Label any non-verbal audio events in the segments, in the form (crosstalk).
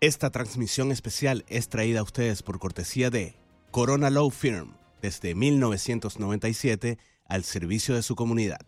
Esta transmisión especial es traída a ustedes por cortesía de Corona Law Firm, desde 1997 al servicio de su comunidad.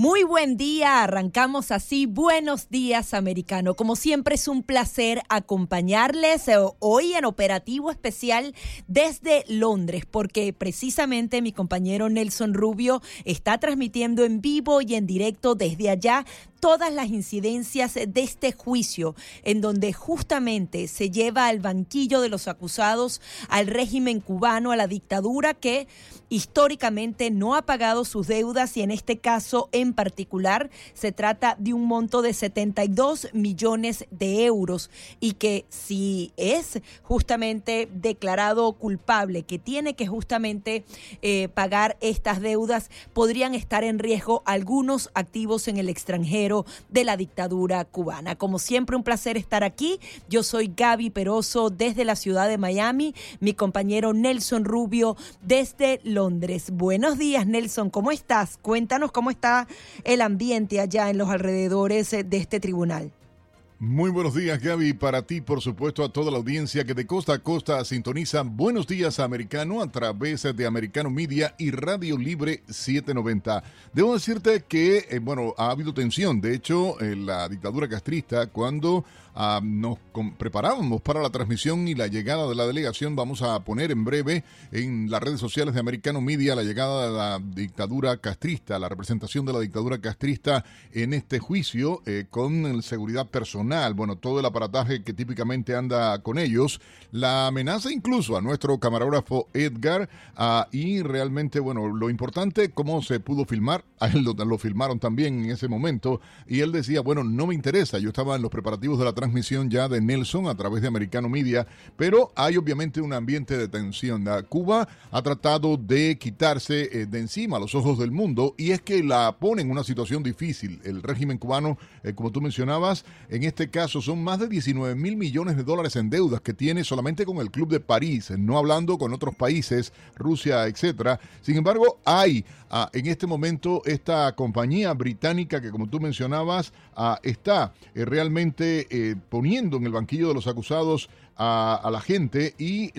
Muy buen día, arrancamos así. Buenos días, americano. Como siempre es un placer acompañarles eh, hoy en operativo especial desde Londres, porque precisamente mi compañero Nelson Rubio está transmitiendo en vivo y en directo desde allá todas las incidencias de este juicio, en donde justamente se lleva al banquillo de los acusados al régimen cubano, a la dictadura que históricamente no ha pagado sus deudas y en este caso en particular se trata de un monto de 72 millones de euros y que si es justamente declarado culpable, que tiene que justamente eh, pagar estas deudas, podrían estar en riesgo algunos activos en el extranjero de la dictadura cubana. Como siempre, un placer estar aquí. Yo soy Gaby Peroso desde la ciudad de Miami, mi compañero Nelson Rubio desde Londres. Buenos días, Nelson, ¿cómo estás? Cuéntanos cómo está el ambiente allá en los alrededores de este tribunal. Muy buenos días, Gaby. Para ti, por supuesto, a toda la audiencia que de costa a costa sintoniza Buenos Días Americano a través de Americano Media y Radio Libre 790. Debo decirte que, eh, bueno, ha habido tensión. De hecho, en la dictadura castrista, cuando Ah, nos preparábamos para la transmisión y la llegada de la delegación. Vamos a poner en breve en las redes sociales de Americano Media la llegada de la dictadura castrista, la representación de la dictadura castrista en este juicio eh, con seguridad personal, bueno, todo el aparataje que típicamente anda con ellos, la amenaza incluso a nuestro camarógrafo Edgar. Ah, y realmente, bueno, lo importante, cómo se pudo filmar, (laughs) a él lo, lo filmaron también en ese momento. Y él decía, bueno, no me interesa, yo estaba en los preparativos de la transmisión ya de Nelson a través de Americano Media, pero hay obviamente un ambiente de tensión. Cuba ha tratado de quitarse eh, de encima los ojos del mundo y es que la pone en una situación difícil. El régimen cubano, eh, como tú mencionabas, en este caso son más de 19 mil millones de dólares en deudas que tiene solamente con el Club de París, no hablando con otros países, Rusia, etcétera. Sin embargo, hay ah, en este momento esta compañía británica que, como tú mencionabas, ah, está eh, realmente poniendo en el banquillo de los acusados a, la gente y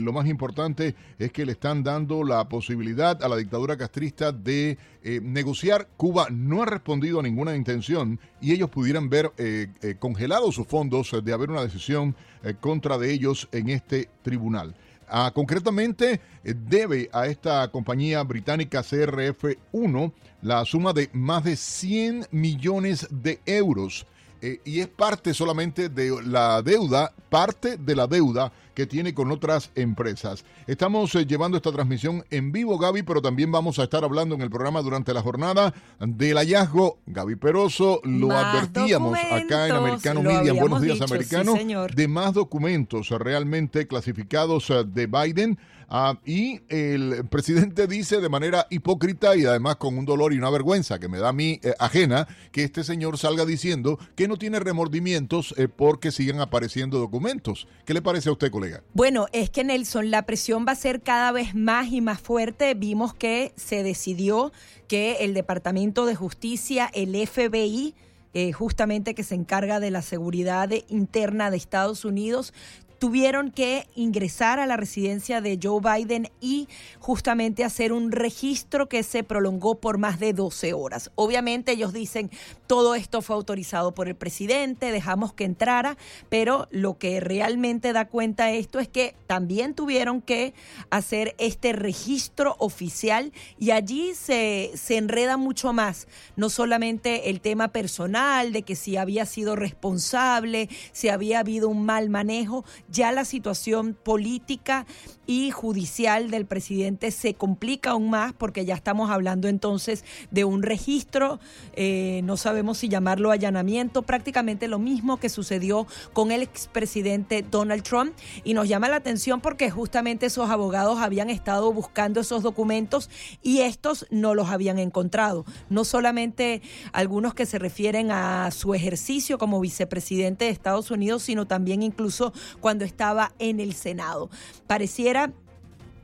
lo más importante es que le están dando la posibilidad a la dictadura castrista de eh, negociar. Cuba no ha respondido a ninguna intención y ellos pudieran ver eh, eh, congelados sus fondos de haber una decisión contra de ellos en este tribunal. Ah, concretamente, debe a esta compañía británica CRF1 la suma de más de 100 millones de euros eh, y es parte solamente de la deuda, parte de la deuda que tiene con otras empresas. Estamos eh, llevando esta transmisión en vivo, Gaby, pero también vamos a estar hablando en el programa durante la jornada del hallazgo. Gaby Peroso, lo advertíamos acá en Americano Media, en Buenos Días Americanos, de más documentos realmente clasificados eh, de Biden Ah, y el presidente dice de manera hipócrita y además con un dolor y una vergüenza que me da a mí eh, ajena que este señor salga diciendo que no tiene remordimientos eh, porque siguen apareciendo documentos. ¿Qué le parece a usted, colega? Bueno, es que Nelson, la presión va a ser cada vez más y más fuerte. Vimos que se decidió que el Departamento de Justicia, el FBI, eh, justamente que se encarga de la seguridad interna de Estados Unidos, tuvieron que ingresar a la residencia de Joe Biden y justamente hacer un registro que se prolongó por más de 12 horas. Obviamente ellos dicen, todo esto fue autorizado por el presidente, dejamos que entrara, pero lo que realmente da cuenta esto es que también tuvieron que hacer este registro oficial y allí se, se enreda mucho más, no solamente el tema personal de que si había sido responsable, si había habido un mal manejo, ya la situación política y judicial del presidente se complica aún más porque ya estamos hablando entonces de un registro, eh, no sabemos si llamarlo allanamiento, prácticamente lo mismo que sucedió con el expresidente Donald Trump y nos llama la atención porque justamente esos abogados habían estado buscando esos documentos y estos no los habían encontrado. No solamente algunos que se refieren a su ejercicio como vicepresidente de Estados Unidos, sino también incluso cuando estaba en el Senado. Pareciera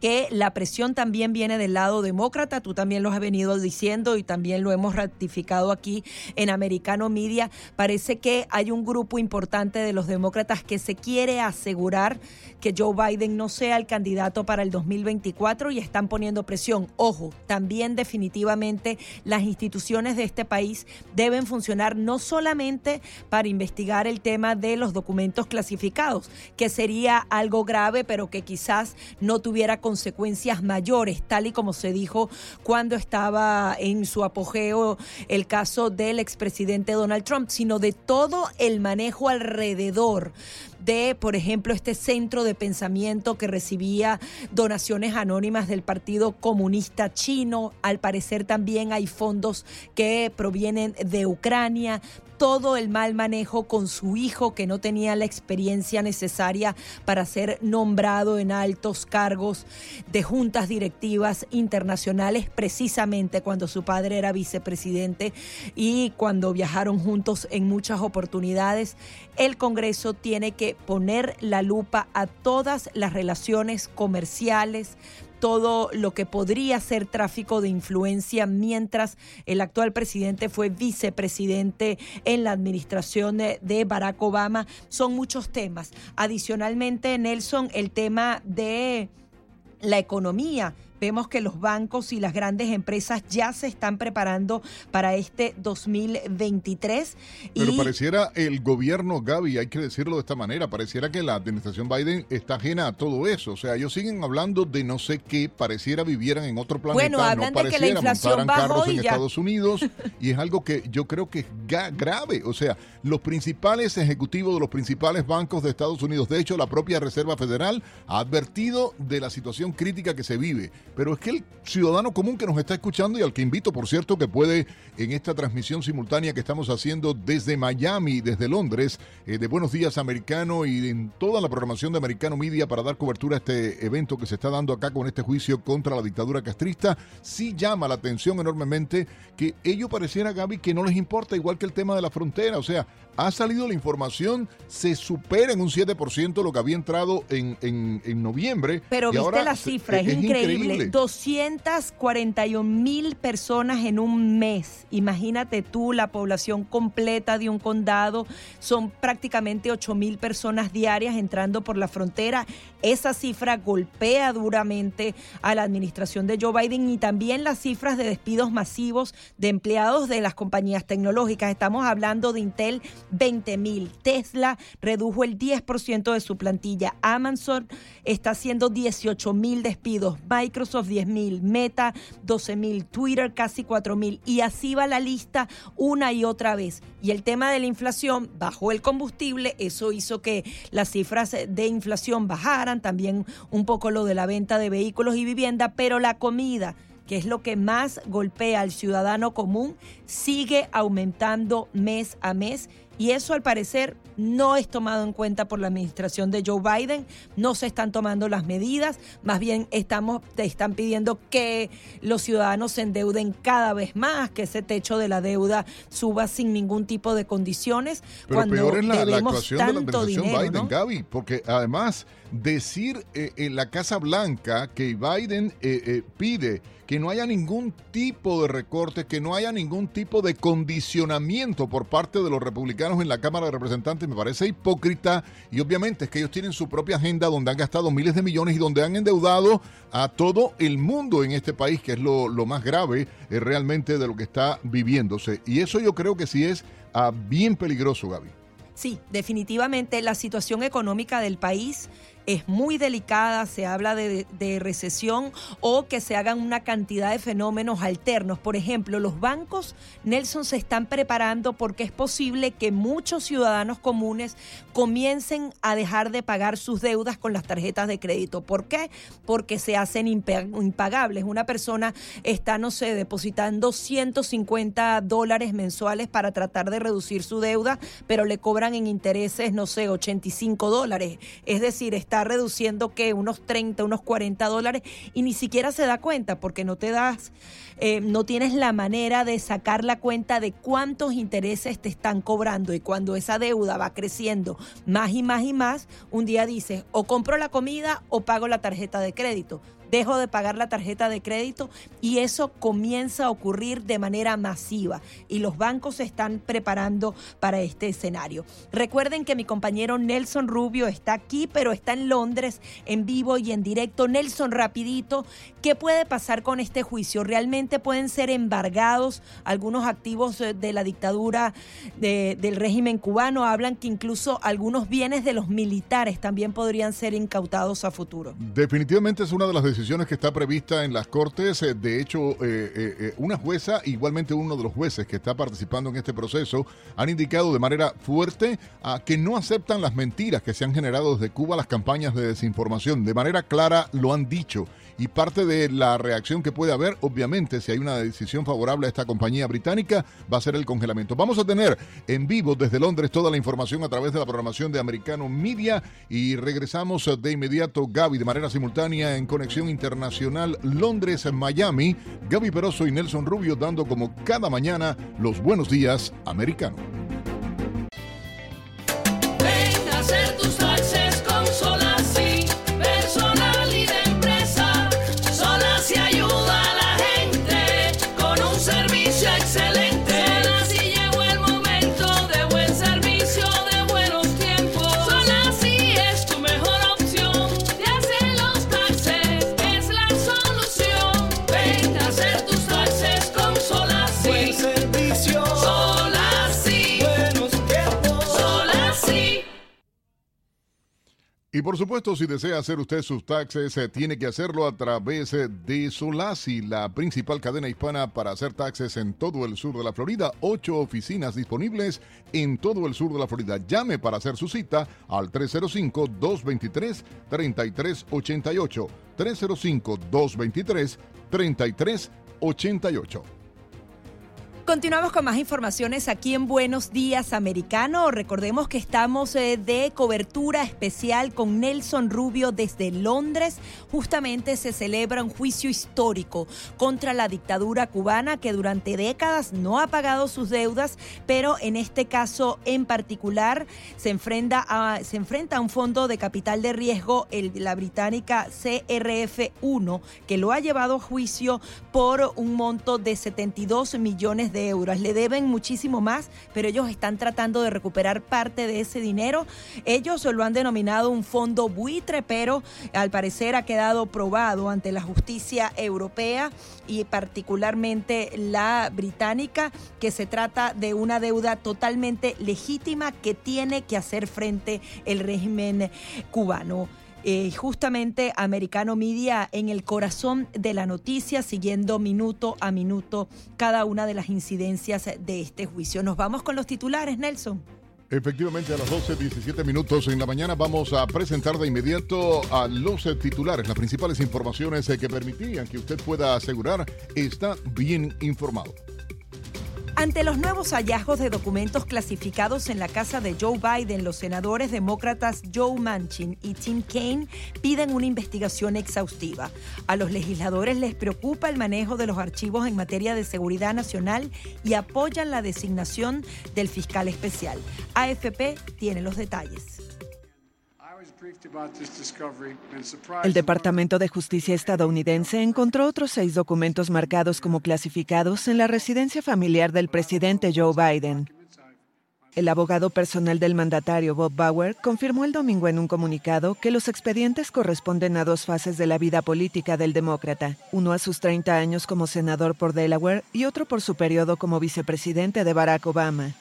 que la presión también viene del lado demócrata, tú también lo has venido diciendo y también lo hemos ratificado aquí en Americano Media. Parece que hay un grupo importante de los demócratas que se quiere asegurar que Joe Biden no sea el candidato para el 2024 y están poniendo presión. Ojo, también definitivamente las instituciones de este país deben funcionar no solamente para investigar el tema de los documentos clasificados, que sería algo grave, pero que quizás no tuviera mayores, tal y como se dijo cuando estaba en su apogeo el caso del expresidente Donald Trump, sino de todo el manejo alrededor de, por ejemplo, este centro de pensamiento que recibía donaciones anónimas del Partido Comunista Chino. Al parecer también hay fondos que provienen de Ucrania todo el mal manejo con su hijo que no tenía la experiencia necesaria para ser nombrado en altos cargos de juntas directivas internacionales precisamente cuando su padre era vicepresidente y cuando viajaron juntos en muchas oportunidades. El Congreso tiene que poner la lupa a todas las relaciones comerciales, todo lo que podría ser tráfico de influencia mientras el actual presidente fue vicepresidente en la administración de, Barack Obama. Son muchos temas. Adicionalmente, Nelson, el tema de la economía Vemos que los bancos y las grandes empresas ya se están preparando para este 2023. Pero pareciera el gobierno, Gaby, hay que decirlo de esta manera, pareciera que la administración Biden está ajena a todo eso. O sea, ellos siguen hablando de no sé qué, pareciera vivieran en otro planeta, bueno, hablan no de que la inflación carros en Estados Unidos. y es algo que yo creo que es grave. O sea, los principales ejecutivos de los principales bancos de Estados Unidos, de hecho, la propia Reserva Federal ha advertido de la situación crítica que se vive pero es que el ciudadano común que nos está escuchando y al que invito, por cierto, que puede en esta transmisión simultánea que estamos haciendo desde Miami, desde Londres, eh, de Buenos Días Americano y en toda la programación de Americano Media para dar cobertura a este evento que se está dando acá con este juicio contra la dictadura castrista, sí llama la atención enormemente que ello pareciera, Gaby, que no les importa, igual que el tema de la frontera. O sea, ha salido la información, se supera en un 7% lo que había entrado en, en, noviembre. Pero viste la cifra, es, increíble. 241 mil personas en un mes. Imagínate tú la población completa de un condado. Son prácticamente 8 mil personas diarias entrando por la frontera. Esa cifra golpea duramente a la administración de Joe Biden y también las cifras de despidos masivos de empleados de las compañías tecnológicas. Estamos hablando de Intel 20 mil. Tesla redujo el 10% de su plantilla. Amazon está haciendo 18 mil despidos. Microsoft 10 mil. Meta 12 mil. Twitter casi 4 mil. Y así va la lista una y otra vez. Y el tema de la inflación bajó el combustible. Eso hizo que las cifras de inflación bajaran. También un poco lo de la venta de vehículos y vivienda. Pero la comida que es lo que más golpea al ciudadano común, sigue aumentando mes a mes y eso al parecer no es tomado en cuenta por la administración de Joe Biden, no se están tomando las medidas, más bien estamos, te están pidiendo que los ciudadanos se endeuden cada vez más, que ese techo de la deuda suba sin ningún tipo de condiciones. Pero cuando peor es la, actuación de la administración Biden, Gaby, porque además decir eh, en la Casa Blanca que Biden eh, eh, pide que no haya ningún tipo de recorte, que no haya ningún tipo de condicionamiento por parte de los republicanos en la Cámara de Representantes, me parece hipócrita y obviamente es que ellos tienen su propia agenda donde han gastado miles de millones y donde han endeudado a todo el mundo en este país, que es lo, más grave realmente de lo que está viviéndose. Y eso yo creo que sí es ah, bien peligroso, Gaby. Sí, definitivamente la situación económica del país es muy delicada, se habla de, recesión o que se hagan una cantidad de fenómenos alternos. Por ejemplo, los bancos, Nelson, se están preparando porque es posible que muchos ciudadanos comunes comiencen a dejar de pagar sus deudas con las tarjetas de crédito. ¿Por qué? Porque se hacen impagables. Una persona está, no sé, depositando 150 dólares mensuales para tratar de reducir su deuda, pero le cobran en intereses, no sé, 85 dólares. Es decir, está reduciendo que unos 30, unos 40 dólares y ni siquiera se da cuenta porque no te das, eh, no tienes la manera de sacar la cuenta de cuántos intereses te están cobrando. Y cuando esa deuda va creciendo más y más y más, un día dices o compro la comida o pago la tarjeta de crédito dejo de pagar la tarjeta de crédito y eso comienza a ocurrir de manera masiva y los bancos se están preparando para este escenario. Recuerden que mi compañero Nelson Rubio está aquí, pero está en Londres en vivo y en directo. Nelson, rapidito, ¿qué puede pasar con este juicio? ¿Realmente pueden ser embargados algunos activos eh, de la dictadura del régimen cubano? Hablan que incluso algunos bienes de los militares también podrían ser incautados a futuro. Definitivamente es una de las decisiones que está prevista en las Cortes. Eh, de hecho, eh, eh, una jueza, igualmente uno de los jueces que está participando en este proceso, han indicado de manera fuerte a que no aceptan las mentiras que se han generado desde Cuba, las campañas de desinformación. De manera clara lo han dicho y parte de la reacción que puede haber, obviamente, si hay una decisión favorable a esta compañía británica, va a ser el congelamiento. Vamos a tener en vivo desde Londres toda la información a través de la programación de Americano Media y regresamos de inmediato, Gaby, de manera simultánea en Conexión Internacional Londres-Miami. Gaby Peroso y Nelson Rubio dando como cada mañana los buenos días americanos. Y por supuesto, si desea hacer usted sus taxes, eh, tiene que hacerlo a través eh, de Solasi, la principal cadena hispana para hacer taxes en todo el sur de la Florida. Ocho oficinas disponibles en todo el sur de la Florida. Llame para hacer su cita al 305-223-3388. 305-223-3388. Continuamos con más informaciones aquí en Buenos Días Americano. Recordemos que estamos eh, de cobertura especial con Nelson Rubio desde Londres. Justamente se celebra un juicio histórico contra la dictadura cubana que durante décadas no ha pagado sus deudas, pero en este caso en particular se enfrenta a, se enfrenta a un fondo de capital de riesgo, la británica CRF1, que lo ha llevado a juicio por un monto de 72 millones de euros. Le deben muchísimo más, pero ellos están tratando de recuperar parte de ese dinero. Ellos lo han denominado un fondo buitre, pero al parecer ha quedado probado ante la justicia europea y particularmente la británica, que se trata de una deuda totalmente legítima que tiene que hacer frente el régimen cubano. Eh, justamente Americano Media en el corazón de la noticia, siguiendo minuto a minuto cada una de las incidencias de este juicio. Nos vamos con los titulares, Nelson. Efectivamente, a las 12, 17 minutos en la mañana vamos a presentar de inmediato a los titulares, las principales informaciones que permitirían que usted pueda asegurar está bien informado. Ante los nuevos hallazgos de documentos clasificados en la casa de Joe Biden, los senadores demócratas Joe Manchin y Tim Kaine piden una investigación exhaustiva. A los legisladores les preocupa el manejo de los archivos en materia de seguridad nacional y apoyan la designación del fiscal especial. AFP tiene los detalles. El Departamento de Justicia estadounidense encontró otros seis documentos marcados como clasificados en la residencia familiar del presidente Joe Biden. El abogado personal del mandatario Bob Bauer confirmó el domingo en un comunicado que los expedientes corresponden a dos fases de la vida política del demócrata, uno a sus 30 años como senador por Delaware y otro por su periodo como vicepresidente de Barack Obama.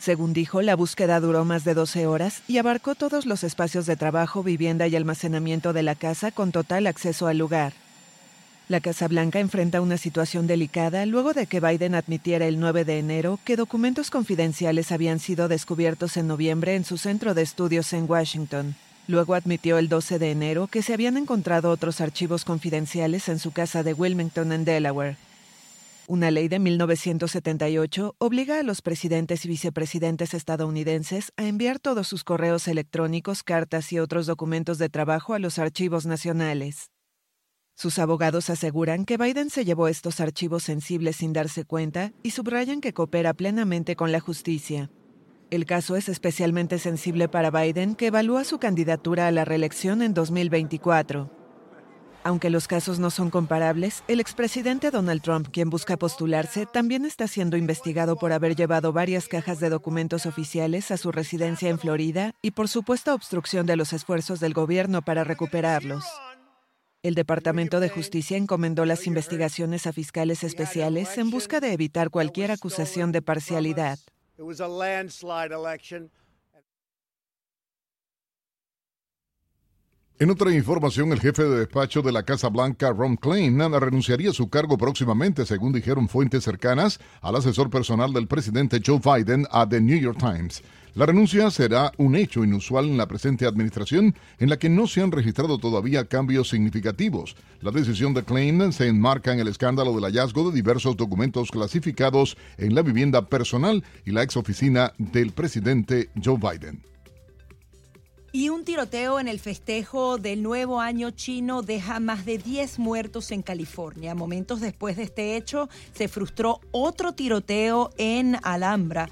Según dijo, la búsqueda duró más de 12 horas y abarcó todos los espacios de trabajo, vivienda y almacenamiento de la casa con total acceso al lugar. La Casa Blanca enfrenta una situación delicada luego de que Biden admitiera el 9 de enero que documentos confidenciales habían sido descubiertos en noviembre en su centro de estudios en Washington. Luego admitió el 12 de enero que se habían encontrado otros archivos confidenciales en su casa de Wilmington, en Delaware. Una ley de 1978 obliga a los presidentes y vicepresidentes estadounidenses a enviar todos sus correos electrónicos, cartas y otros documentos de trabajo a los archivos nacionales. Sus abogados aseguran que Biden se llevó estos archivos sensibles sin darse cuenta y subrayan que coopera plenamente con la justicia. El caso es especialmente sensible para Biden, que evalúa su candidatura a la reelección en 2024. Aunque los casos no son comparables, el expresidente Donald Trump, quien busca postularse, también está siendo investigado por haber llevado varias cajas de documentos oficiales a su residencia en Florida y por supuesta obstrucción de los esfuerzos del gobierno para recuperarlos. El Departamento de Justicia encomendó las investigaciones a fiscales especiales en busca de evitar cualquier acusación de parcialidad. En otra información, el jefe de despacho de la Casa Blanca, Ron Klein, renunciaría a su cargo próximamente, según dijeron fuentes cercanas al asesor personal del presidente Joe Biden a The New York Times. La renuncia será un hecho inusual en la presente administración, en la que no se han registrado todavía cambios significativos. La decisión de Klein se enmarca en el escándalo del hallazgo de diversos documentos clasificados en la vivienda personal y la ex oficina del presidente Joe Biden. Y un tiroteo en el festejo del nuevo año chino deja más de 10 muertos en California. Momentos después de este hecho, se frustró otro tiroteo en Alhambra,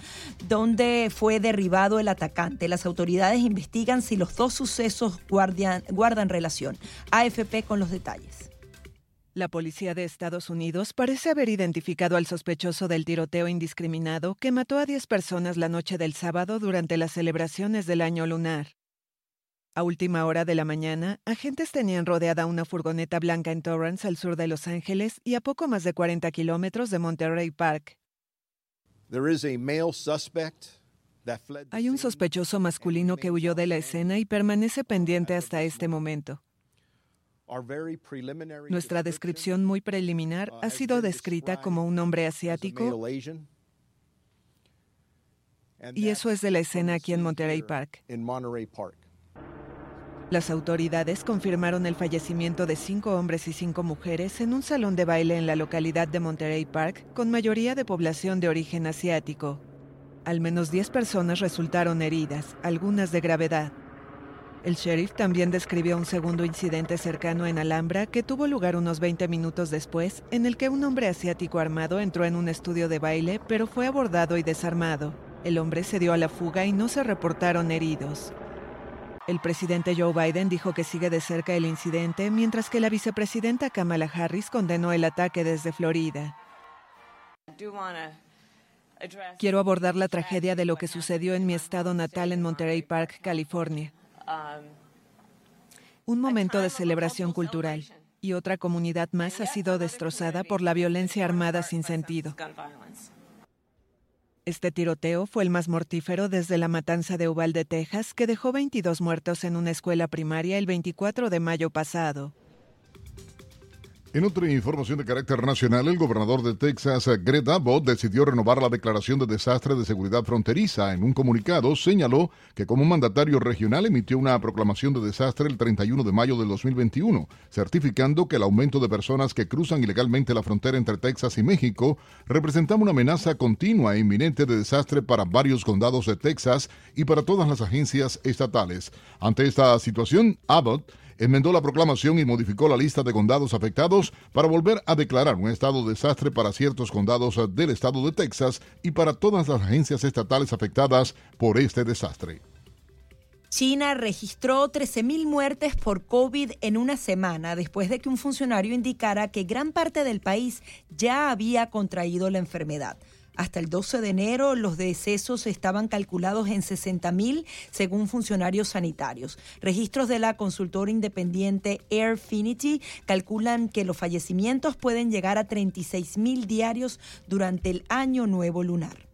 donde fue derribado el atacante. Las autoridades investigan si los dos sucesos guardan, relación. AFP con los detalles. La policía de Estados Unidos parece haber identificado al sospechoso del tiroteo indiscriminado que mató a 10 personas la noche del sábado durante las celebraciones del año lunar. A última hora de la mañana, agentes tenían rodeada una furgoneta blanca en Torrance, al sur de Los Ángeles, y a poco más de 40 kilómetros de Monterey Park. Hay un sospechoso masculino que huyó de la escena y permanece pendiente hasta este momento. Nuestra descripción muy preliminar ha sido descrita como un hombre asiático y eso es de la escena aquí en Monterey Park. Las autoridades confirmaron el fallecimiento de cinco hombres y cinco mujeres en un salón de baile en la localidad de Monterey Park, con mayoría de población de origen asiático. Al menos 10 personas resultaron heridas, algunas de gravedad. El sheriff también describió un segundo incidente cercano en Alhambra que tuvo lugar unos 20 minutos después, en el que un hombre asiático armado entró en un estudio de baile, pero fue abordado y desarmado. El hombre se dio a la fuga y no se reportaron heridos. El presidente Joe Biden dijo que sigue de cerca el incidente, mientras que la vicepresidenta Kamala Harris condenó el ataque desde Florida. Quiero abordar la tragedia de lo que sucedió en mi estado natal en Monterey Park, California. Un momento de celebración cultural y otra comunidad más ha sido destrozada por la violencia armada sin sentido. Este tiroteo fue el más mortífero desde la matanza de Uvalde, Texas, que dejó 22 muertos en una escuela primaria el 24 de mayo pasado. En otra información de carácter nacional, el gobernador de Texas, Greg Abbott, decidió renovar la declaración de desastre de seguridad fronteriza. En un comunicado señaló que como mandatario regional emitió una proclamación de desastre el 31 de mayo del 2021, certificando que el aumento de personas que cruzan ilegalmente la frontera entre Texas y México representaba una amenaza continua e inminente de desastre para varios condados de Texas y para todas las agencias estatales. Ante esta situación, Abbott enmendó la proclamación y modificó la lista de condados afectados para volver a declarar un estado de desastre para ciertos condados del estado de Texas y para todas las agencias estatales afectadas por este desastre. China registró 13.000 muertes por COVID en una semana después de que un funcionario indicara que gran parte del país ya había contraído la enfermedad. Hasta el 12 de enero los decesos estaban calculados en 60.000 según funcionarios sanitarios. Registros de la consultora independiente Airfinity calculan que los fallecimientos pueden llegar a 36.000 diarios durante el año nuevo lunar.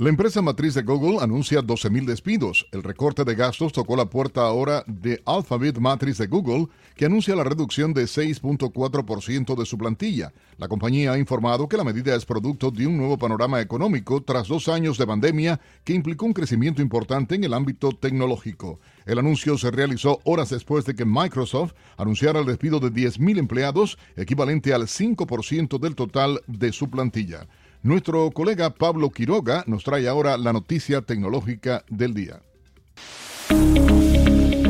La empresa matriz de Google anuncia 12.000 despidos. El recorte de gastos tocó la puerta ahora de Alphabet Matriz de Google, que anuncia la reducción de 6.4% de su plantilla. La compañía ha informado que la medida es producto de un nuevo panorama económico tras dos años de pandemia que implicó un crecimiento importante en el ámbito tecnológico. El anuncio se realizó horas después de que Microsoft anunciara el despido de 10.000 empleados, equivalente al 5% del total de su plantilla. Nuestro colega Pablo Quiroga nos trae ahora la noticia tecnológica del día.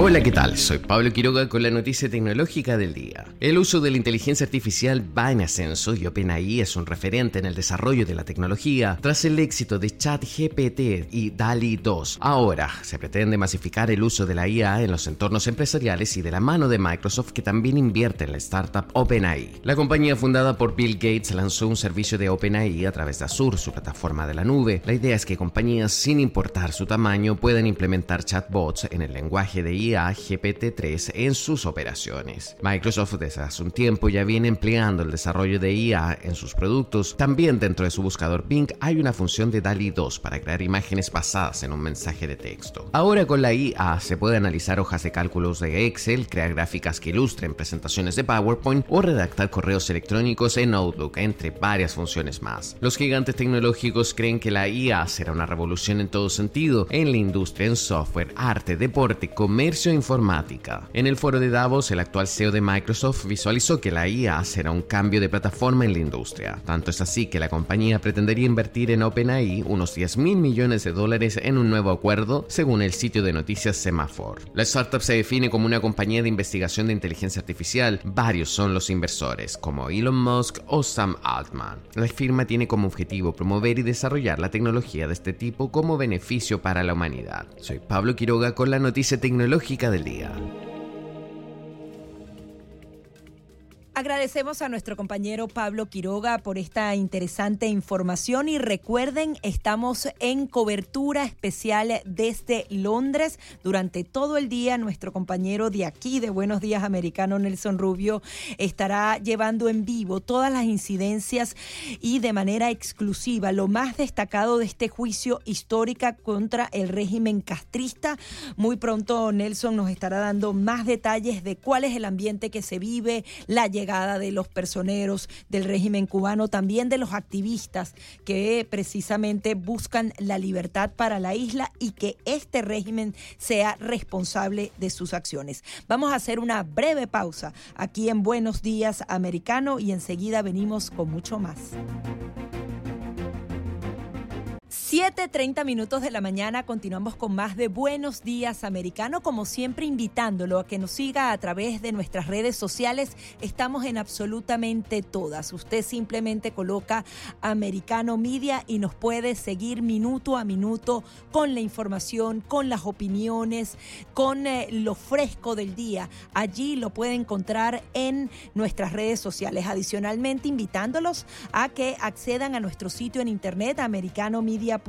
Hola, ¿qué tal? Soy Pablo Quiroga con la noticia tecnológica del día. El uso de la inteligencia artificial va en ascenso y OpenAI es un referente en el desarrollo de la tecnología tras el éxito de ChatGPT y DALI 2. Ahora se pretende masificar el uso de la IA en los entornos empresariales y de la mano de Microsoft que también invierte en la startup OpenAI. La compañía fundada por Bill Gates lanzó un servicio de OpenAI a través de Azure, su plataforma de la nube. La idea es que compañías sin importar su tamaño puedan implementar chatbots en el lenguaje de IA GPT-3 en sus operaciones. Microsoft desde hace un tiempo ya viene empleando el desarrollo de IA en sus productos. También dentro de su buscador Bing hay una función de DALI 2 para crear imágenes basadas en un mensaje de texto. Ahora con la IA se puede analizar hojas de cálculos de Excel, crear gráficas que ilustren presentaciones de PowerPoint o redactar correos electrónicos en Outlook, entre varias funciones más. Los gigantes tecnológicos creen que la IA será una revolución en todo sentido en la industria en software, arte, deporte, comercio informática. En el foro de Davos, el actual CEO de Microsoft visualizó que la IA será un cambio de plataforma en la industria. Tanto es así que la compañía pretendería invertir en OpenAI unos 10 mil millones de dólares en un nuevo acuerdo, según el sitio de noticias Semaphore. La startup se define como una compañía de investigación de inteligencia artificial. Varios son los inversores, como Elon Musk o Sam Altman. La firma tiene como objetivo promover y desarrollar la tecnología de este tipo como beneficio para la humanidad. Soy Pablo Quiroga con la noticia tecnológica del día. Agradecemos a nuestro compañero Pablo Quiroga por esta interesante información y recuerden, estamos en cobertura especial desde Londres durante todo el día. Nuestro compañero de aquí de Buenos Días Americano, Nelson Rubio, estará llevando en vivo todas las incidencias y de manera exclusiva lo más destacado de este juicio histórico contra el régimen castrista. Muy pronto Nelson nos estará dando más detalles de cuál es el ambiente que se vive, la llegada de los personeros del régimen cubano, también de los activistas que precisamente buscan la libertad para la isla y que este régimen sea responsable de sus acciones. Vamos a hacer una breve pausa aquí en Buenos Días Americano y enseguida venimos con mucho más. 7.30 minutos de la mañana continuamos con más de Buenos Días Americano, como siempre invitándolo a que nos siga a través de nuestras redes sociales. Estamos en absolutamente todas. Usted simplemente coloca Americano Media y nos puede seguir minuto a minuto con la información, con las opiniones, con eh, lo fresco del día. Allí lo puede encontrar en nuestras redes sociales. Adicionalmente, invitándolos a que accedan a nuestro sitio en internet, americanomedia.com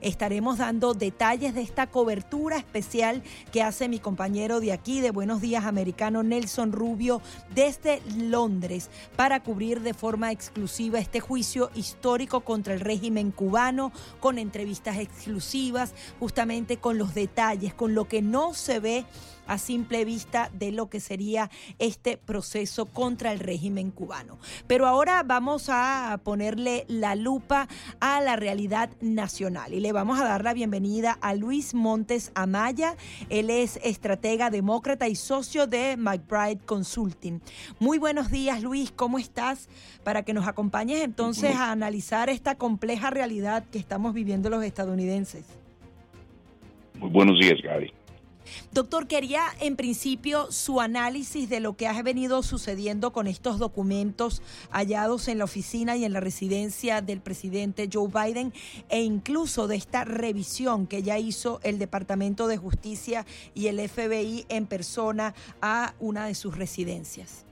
Estaremos dando detalles de esta cobertura especial que hace mi compañero de aquí, de Buenos Días Americano, Nelson Rubio, desde Londres, para cubrir de forma exclusiva este juicio histórico contra el régimen cubano, con entrevistas exclusivas, justamente con los detalles, con lo que no se ve a simple vista de lo que sería este proceso contra el régimen cubano. Pero ahora vamos a ponerle la lupa a la realidad nacional y le vamos a dar la bienvenida a Luis Montes Amaya. Él es estratega demócrata y socio de McBride Consulting. Muy buenos días, Luis, ¿cómo estás? Para que nos acompañes entonces a analizar esta compleja realidad que estamos viviendo los estadounidenses. Muy buenos días, Gaby. Doctor, quería en principio su análisis de lo que ha venido sucediendo con estos documentos hallados en la oficina y en la residencia del presidente Joe Biden e incluso de esta revisión que ya hizo el Departamento de Justicia y el FBI en persona a una de sus residencias.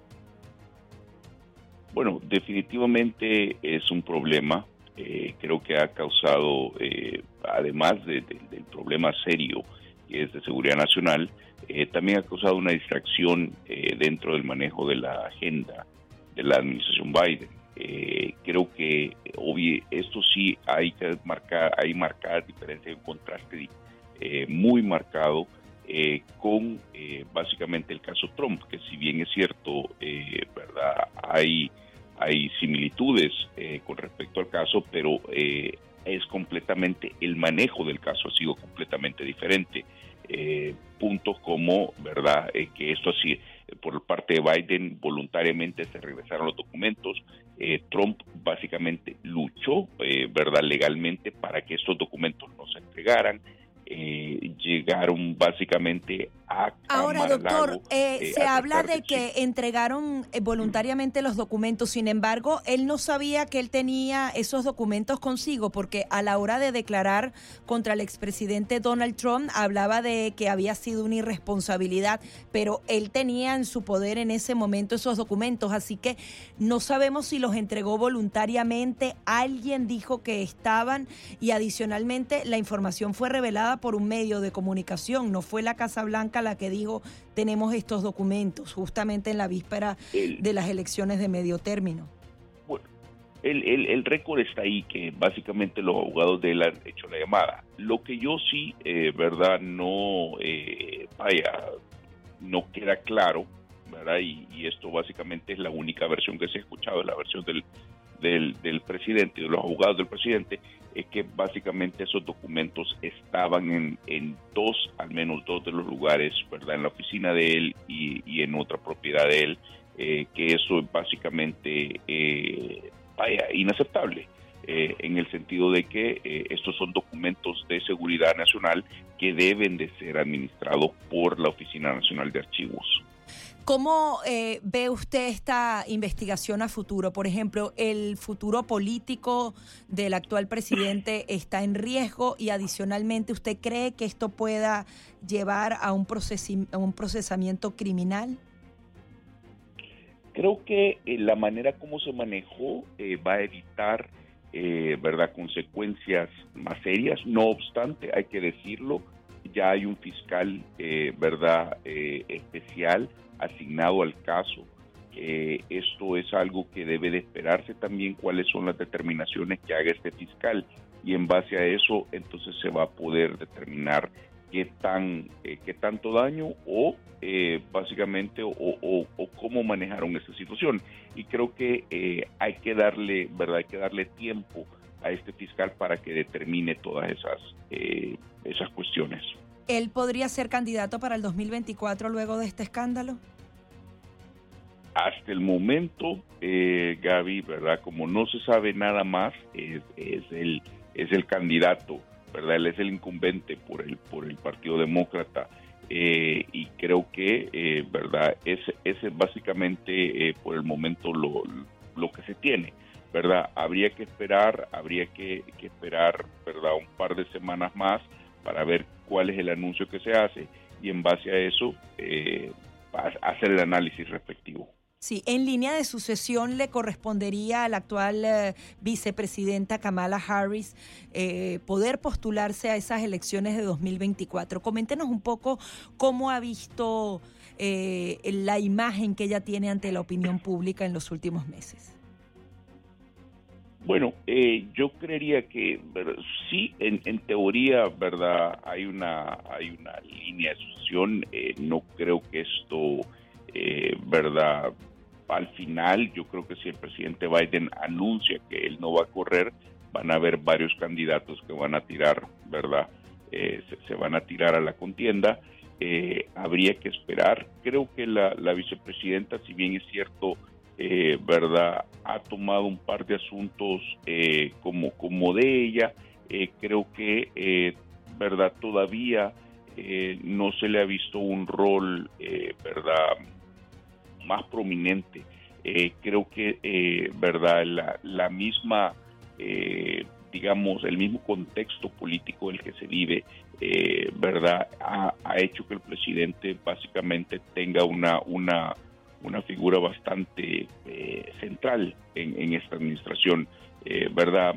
Bueno, definitivamente es un problema. Eh, creo que ha causado, eh, además del problema serio, que es de seguridad nacional, eh, también ha causado una distracción eh, dentro del manejo de la agenda de la administración Biden. creo que obvio, esto sí hay que marcar, hay marcadas diferencias, un contraste muy marcado con básicamente el caso Trump, que si bien es cierto, verdad, hay hay similitudes con respecto al caso, pero es completamente, el manejo del caso ha sido completamente diferente. Eh, puntos como, ¿verdad?, eh, que esto así, por parte de Biden voluntariamente se regresaron los documentos. Eh, Trump básicamente luchó, ¿verdad?, legalmente para que estos documentos no se entregaran. Eh, llegaron básicamente a... Ahora, doctor, eh, eh, se habla de que entregaron voluntariamente los documentos, sin embargo, él no sabía que él tenía esos documentos consigo, porque a la hora de declarar contra el expresidente Donald Trump hablaba de que había sido una irresponsabilidad, pero él tenía en su poder en ese momento esos documentos, así que no sabemos si los entregó voluntariamente, alguien dijo que estaban y adicionalmente la información fue revelada por un medio de comunicación, no fue la Casa Blanca la que dijo tenemos estos documentos, justamente en la víspera de las elecciones de medio término. Bueno, el, récord está ahí, que básicamente los abogados de él han hecho la llamada. Lo que yo sí, eh, ¿verdad? No, eh, vaya, no queda claro, ¿verdad? Y, y, esto básicamente es la única versión que se ha escuchado, la versión del, del, del presidente, de los abogados del presidente, es que básicamente esos documentos estaban en, en, dos, al menos dos de los lugares, ¿verdad? En la oficina de él y, en otra propiedad de él, eh, que eso es básicamente, eh, inaceptable. Eh, en el sentido de que estos son documentos de seguridad nacional que deben de ser administrados por la Oficina Nacional de Archivos. ¿Cómo eh, ve usted esta investigación a futuro? Por ejemplo, ¿el futuro político del actual presidente está en riesgo y adicionalmente usted cree que esto pueda llevar a un, procesamiento criminal? Creo que eh, la manera como se manejó eh, va a evitar verdad consecuencias más serias. No obstante, hay que decirlo, ya hay un fiscal verdad especial asignado al caso. esto es algo que debe de esperarse también cuáles son las determinaciones que haga este fiscal. Y en base a eso entonces se va a poder determinar qué tan eh, qué tanto daño o eh, básicamente o, cómo manejaron esta situación. Y creo que eh, hay que darle verdad hay que darle tiempo a este fiscal para que determine todas esas esas cuestiones ¿Él podría ser candidato para el 2024 luego de este escándalo? Hasta el momento, eh, Gaby, ¿verdad? Como no se sabe nada más, es, el, es el candidato, ¿verdad? Él es el incumbente por el, por el Partido Demócrata. Eh, y creo que, eh, ¿verdad? Ese es básicamente eh, por el momento lo, lo que se tiene. ¿verdad? Habría que esperar, habría que, que, esperar, ¿verdad? Un par de semanas más para ver cuál es el anuncio que se hace y en base a eso eh, hacer el análisis respectivo. Sí, en línea de sucesión le correspondería a la actual eh, vicepresidenta Kamala Harris eh, poder postularse a esas elecciones de 2024. Coméntenos un poco cómo ha visto la imagen que ella tiene ante la opinión pública en los últimos meses. Bueno, eh, yo creería que sí, en, teoría, verdad, hay una hay una línea de sucesión. Eh, no creo que esto, eh, verdad, al final, yo creo que si el presidente Biden anuncia que él no va a correr, van a haber varios candidatos que van a tirar, verdad, se, van a tirar a la contienda. habría que esperar. Creo que la, la vicepresidenta, si bien es cierto, eh, ¿verdad? Ha tomado un par de asuntos eh, como, como de ella. Eh, creo que, ¿verdad? Todavía no se le ha visto un rol, ¿verdad? Más prominente. creo que, ¿verdad? La, la misma, digamos, el mismo contexto político en el que se vive, ¿verdad? Ha, ha hecho que el presidente básicamente tenga una, una una figura bastante eh, central en, esta administración, eh, ¿verdad?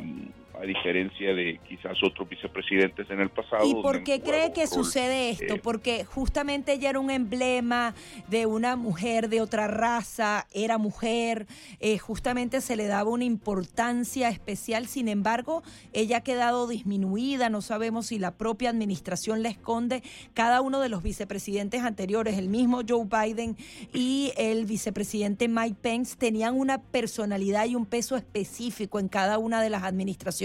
A diferencia de quizás otros vicepresidentes en el pasado. ¿Y por qué cree que sucede esto? eh, Porque justamente ella era un emblema de una mujer de otra raza, era mujer, eh, justamente se le daba una importancia especial, sin embargo, ella ha quedado disminuida, no sabemos si la propia administración la esconde, cada uno de los vicepresidentes anteriores, el mismo Joe Biden y el vicepresidente Mike Pence, tenían una personalidad y un peso específico en cada una de las administraciones,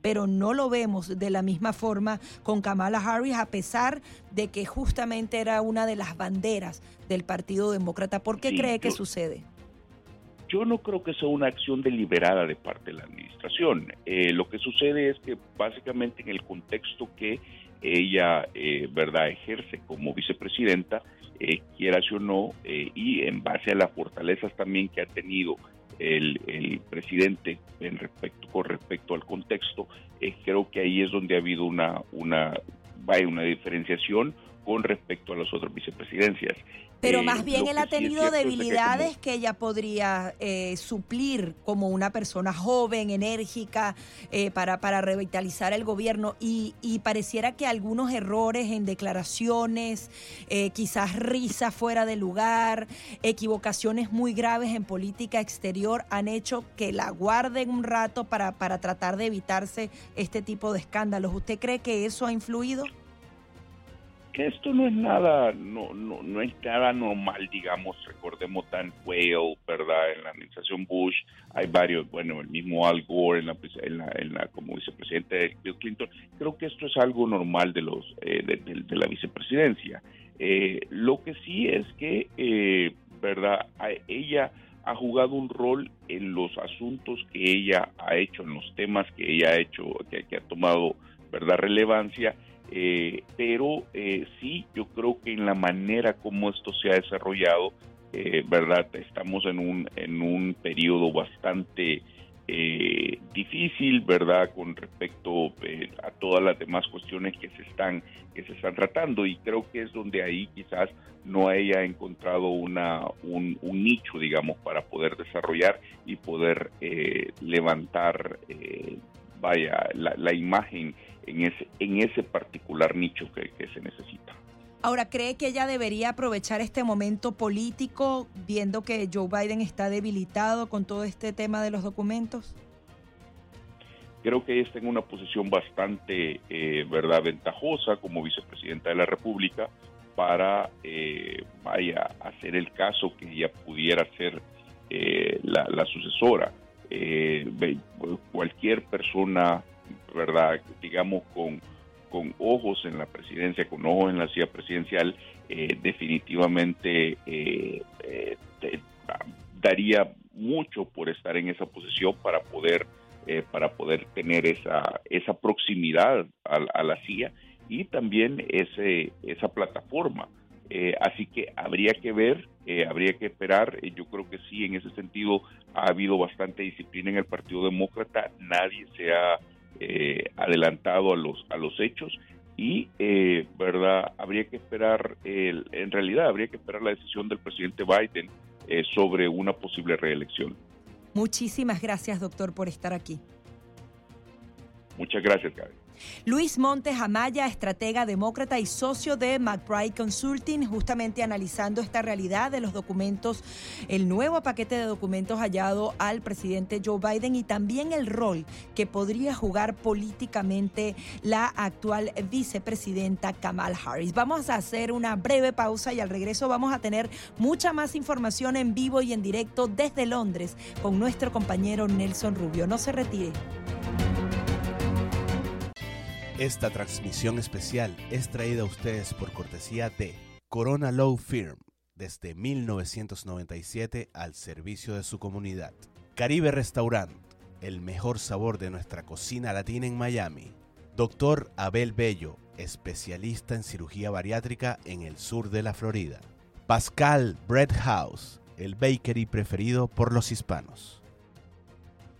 pero no lo vemos de la misma forma con Kamala Harris, a pesar de que justamente era una de las banderas del Partido Demócrata. ¿Por qué Sí, cree que sucede? Yo no creo que sea una acción deliberada de parte de la administración. Eh, lo que sucede es que básicamente en el contexto que ella, eh, verdad, ejerce como vicepresidenta, eh, quieras o no, eh, y en base a las fortalezas también que ha tenido el, el presidente en respecto, con respecto al contexto, eh, creo que ahí es donde ha habido una, una, vaya, una diferenciación con respecto a las otras vicepresidencias. Pero Eh, más bien él ha sí tenido es que debilidades como- que ella podría eh, suplir como una persona joven, enérgica, eh, para, para revitalizar el gobierno. Y, y pareciera que algunos errores en declaraciones, eh, quizás risa fuera de lugar, equivocaciones muy graves en política exterior han hecho que la guarden un rato para, para tratar de evitarse este tipo de escándalos. ¿Usted cree que eso ha influido? Esto no es nada, no, no, no es nada normal, digamos, recordemos Dan Quayle, ¿verdad? En la administración Bush hay varios, bueno, el mismo Al Gore en la, en la, en la- como vicepresidente de Bill Clinton, creo que esto es algo normal de los eh, de, de- la vicepresidencia. Eh, lo que sí es que, eh, ¿verdad? Ella ha jugado un rol en los asuntos que ella ha hecho, en los temas que ella ha hecho, que, que ha tomado, ¿verdad? Relevancia eh, pero eh, sí, yo creo que en la manera como esto se ha desarrollado, eh, verdad, estamos en un en un periodo bastante eh, difícil, verdad, con respecto eh, a todas las demás cuestiones que se están que se están tratando. Y creo que es donde ahí quizás no haya encontrado una un, nicho, digamos, para poder desarrollar y poder levantar, vaya, la, la imagen en ese, en ese particular nicho que, que se necesita. Ahora, ¿cree que ella debería aprovechar este momento político viendo que Joe Biden está debilitado con todo este tema de los documentos? Creo que ella está en una posición bastante, eh, verdad, ventajosa como vicepresidenta de la República para, eh, vaya, hacer el caso que ella pudiera ser eh, la, la sucesora. Eh, cualquier persona, verdad, digamos, con con ojos en la presidencia, con ojos en la silla presidencial, eh, definitivamente eh, eh, daría mucho por estar en esa posición para poder eh, para poder tener esa esa proximidad a, a la silla y también ese esa plataforma. Así que habría que ver, habría que esperar. Yo creo que sí, en ese sentido ha habido bastante disciplina en el Partido Demócrata. Nadie se ha eh, adelantado a los a los hechos y eh, verdad habría que esperar el- en realidad habría que esperar la decisión del presidente Biden eh, sobre una posible reelección Muchísimas gracias, doctor, por estar aquí. muchas gracias Gaby. Luis Montes Amaya, estratega demócrata y socio de McBride Consulting, justamente analizando esta realidad de los documentos, el nuevo paquete de documentos hallado al presidente Joe Biden y también el rol que podría jugar políticamente la actual vicepresidenta Kamala Harris. Vamos a hacer una breve pausa y al regreso vamos a tener mucha más información en vivo y en directo desde Londres con nuestro compañero Nelson Rubio. No se retire. Esta transmisión especial es traída a ustedes por cortesía de Corona Law Firm, desde 1997 al servicio de su comunidad. Caribe Restaurant, el mejor sabor de nuestra cocina latina en Miami. Doctor Abel Bello, especialista en cirugía bariátrica en el sur de la Florida. Pascal Bread House, el bakery preferido por los hispanos.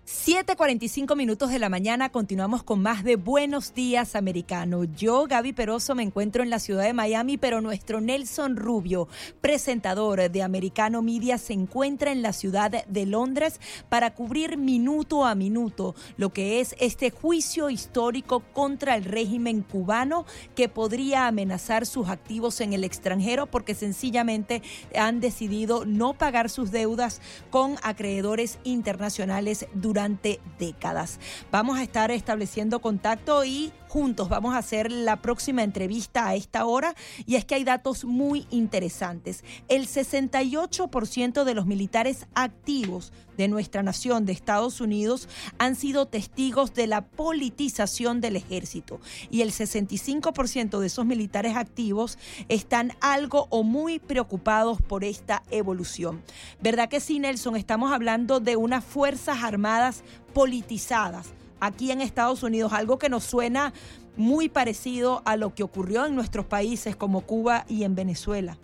7:45 minutos de la mañana continuamos con más de Buenos Días Americano. Yo, Gaby Peroso, me encuentro en la ciudad de Miami, pero nuestro Nelson Rubio, presentador de Americano Media, se encuentra en la ciudad de Londres para cubrir minuto a minuto lo que es este juicio histórico contra el régimen cubano que podría amenazar sus activos en el extranjero porque sencillamente han decidido no pagar sus deudas con acreedores internacionales durante durante décadas. Vamos a estar estableciendo contacto y juntos vamos a hacer la próxima entrevista a esta hora y es que hay datos muy interesantes. El 68% de los militares activos de nuestra nación, de Estados Unidos, han sido testigos de la politización del ejército y el 65% de esos militares activos están algo o muy preocupados por esta evolución. ¿Verdad que sí, Nelson? Estamos hablando de unas Fuerzas Armadas politizadas aquí en Estados Unidos, algo que nos suena muy parecido a lo que ocurrió en nuestros países como Cuba y en Venezuela.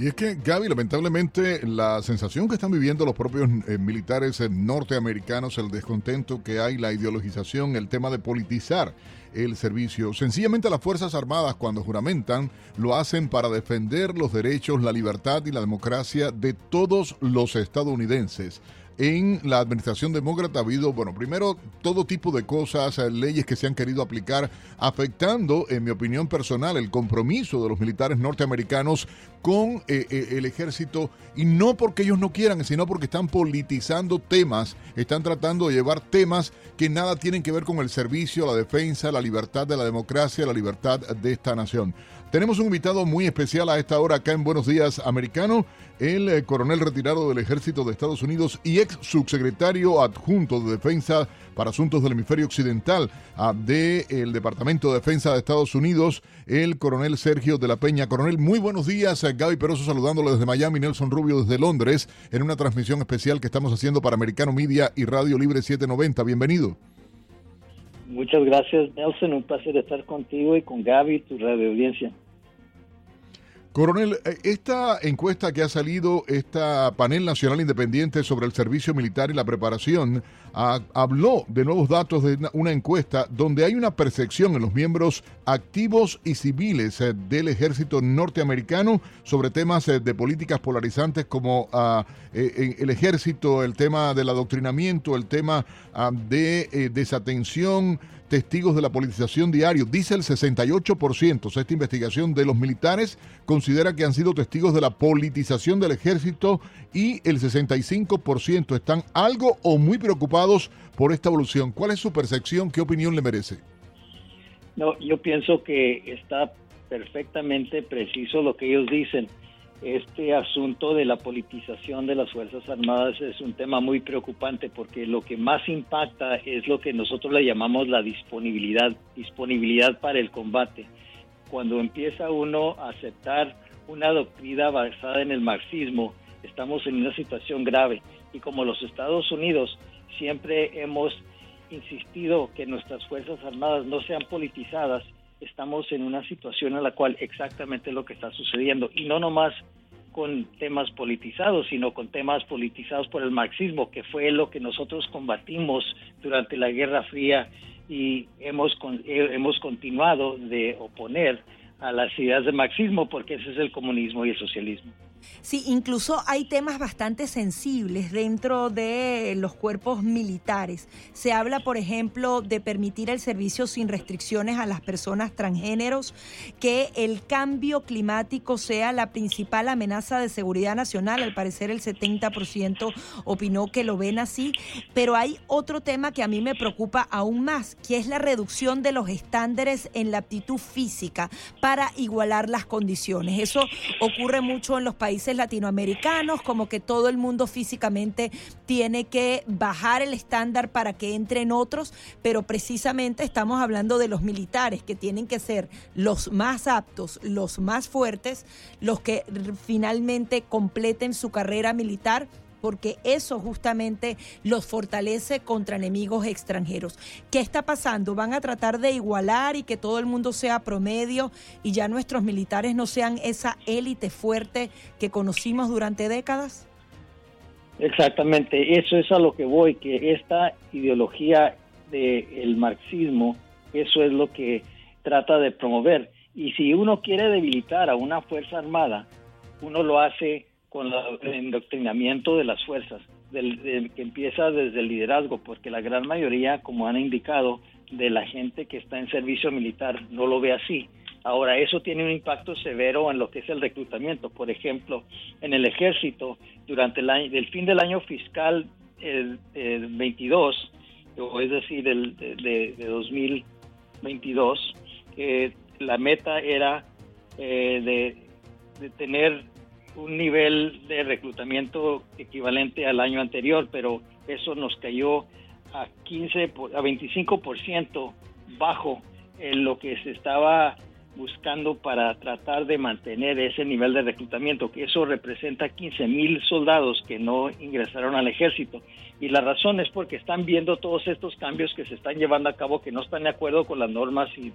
Y es que, Gaby, lamentablemente la sensación que están viviendo los propios eh, militares eh, norteamericanos, el descontento que hay, la ideologización, el tema de politizar el servicio. Sencillamente las Fuerzas Armadas cuando juramentan lo hacen para defender los derechos, la libertad y la democracia de todos los estadounidenses en la administración demócrata ha habido, bueno, primero todo tipo de cosas, eh, leyes que se han querido aplicar, afectando, en mi opinión personal, el compromiso de los militares norteamericanos con eh, eh, el ejército, y no porque ellos no quieran, sino porque están politizando temas, están tratando de llevar temas que nada tienen que ver con el servicio, la defensa, la libertad de la democracia, la libertad de esta nación. Tenemos un invitado muy especial a esta hora acá en Buenos Días Americano, el eh, coronel retirado del Ejército de Estados Unidos y ex subsecretario adjunto de Defensa para Asuntos del Hemisferio Occidental ah, del Departamento de Defensa de Estados Unidos, el coronel Sergio de la Peña. Coronel, muy buenos días. Eh, Gaby Peroso saludándolo desde Miami, Nelson Rubio desde Londres, en una transmisión especial que estamos haciendo para Americano Media y Radio Libre 790. Bienvenido. Muchas gracias, Nelson. Un placer estar contigo y con Gaby, tu radio audiencia. Coronel, eh, esta encuesta que ha salido, esta panel nacional independiente sobre el servicio militar y la preparación, habló de nuevos datos de una encuesta donde hay una percepción en los miembros activos y civiles eh, del ejército norteamericano sobre temas eh, de políticas polarizantes como ah, el ejército, el tema del adoctrinamiento, el tema ah, de desatención testigos de la politización diario. Dice el 68%, esta investigación de los militares considera que han sido testigos de la politización del ejército y el 65% están algo o muy preocupados por esta evolución. ¿Cuál es su percepción? ¿Qué opinión le merece? No, yo pienso que está perfectamente preciso lo que ellos dicen este asunto de la politización de las Fuerzas Armadas es un tema muy preocupante porque lo que más impacta es lo que nosotros le llamamos la disponibilidad, disponibilidad para el combate. Cuando empieza uno a aceptar una doctrina basada en el marxismo, estamos en una situación grave y como los Estados Unidos siempre hemos insistido que nuestras Fuerzas Armadas no sean politizadas, estamos en una situación en la cual exactamente lo que está sucediendo y no nomás con temas politizados, sino con temas politizados por el marxismo, que fue lo que nosotros combatimos durante la Guerra Fría y hemos, eh, hemos continuado de oponer a las ideas del marxismo porque ese es el comunismo y el socialismo. Sí, incluso hay temas bastante sensibles dentro de los cuerpos militares. Se habla, por ejemplo, de permitir el servicio sin restricciones a las personas transgéneros, que el cambio climático sea la principal amenaza de seguridad nacional. Al parecer el 70% opinó que lo ven así, pero hay otro tema que a mí me preocupa aún más, que es la reducción de los estándares en la aptitud física para igualar las condiciones. Eso ocurre mucho en los países latinoamericanos, como que todo el mundo físicamente tiene que bajar el estándar para que entren otros, pero precisamente estamos hablando de los militares, que tienen que ser los más aptos, los más fuertes, los que finalmente completen su carrera militar porque eso justamente los fortalece contra enemigos extranjeros. ¿Qué está pasando? ¿Van a tratar de igualar y que todo el mundo sea promedio y ya nuestros militares no sean esa élite fuerte que conocimos durante décadas? Exactamente, eso es a lo que voy, que esta ideología del marxismo, eso es lo que trata de promover. Y si uno quiere debilitar a una fuerza armada, uno lo hace con el endoctrinamiento de las fuerzas, del, que empieza desde el liderazgo, porque la gran mayoría, como han indicado, de la gente que está en servicio militar no lo ve así. Ahora, eso tiene un impacto severo en lo que es el reclutamiento. Por ejemplo, en el ejército, durante el, año, fin del año fiscal el, 22, o es decir, el, de, 2022, eh, la meta era eh, de, tener un nivel de reclutamiento equivalente al año anterior, pero eso nos cayó a 15 a 25% bajo en lo que se estaba buscando para tratar de mantener ese nivel de reclutamiento, que eso representa 15 mil soldados que no ingresaron al ejército. Y la razón es porque están viendo todos estos cambios que se están llevando a cabo, que no están de acuerdo con las normas y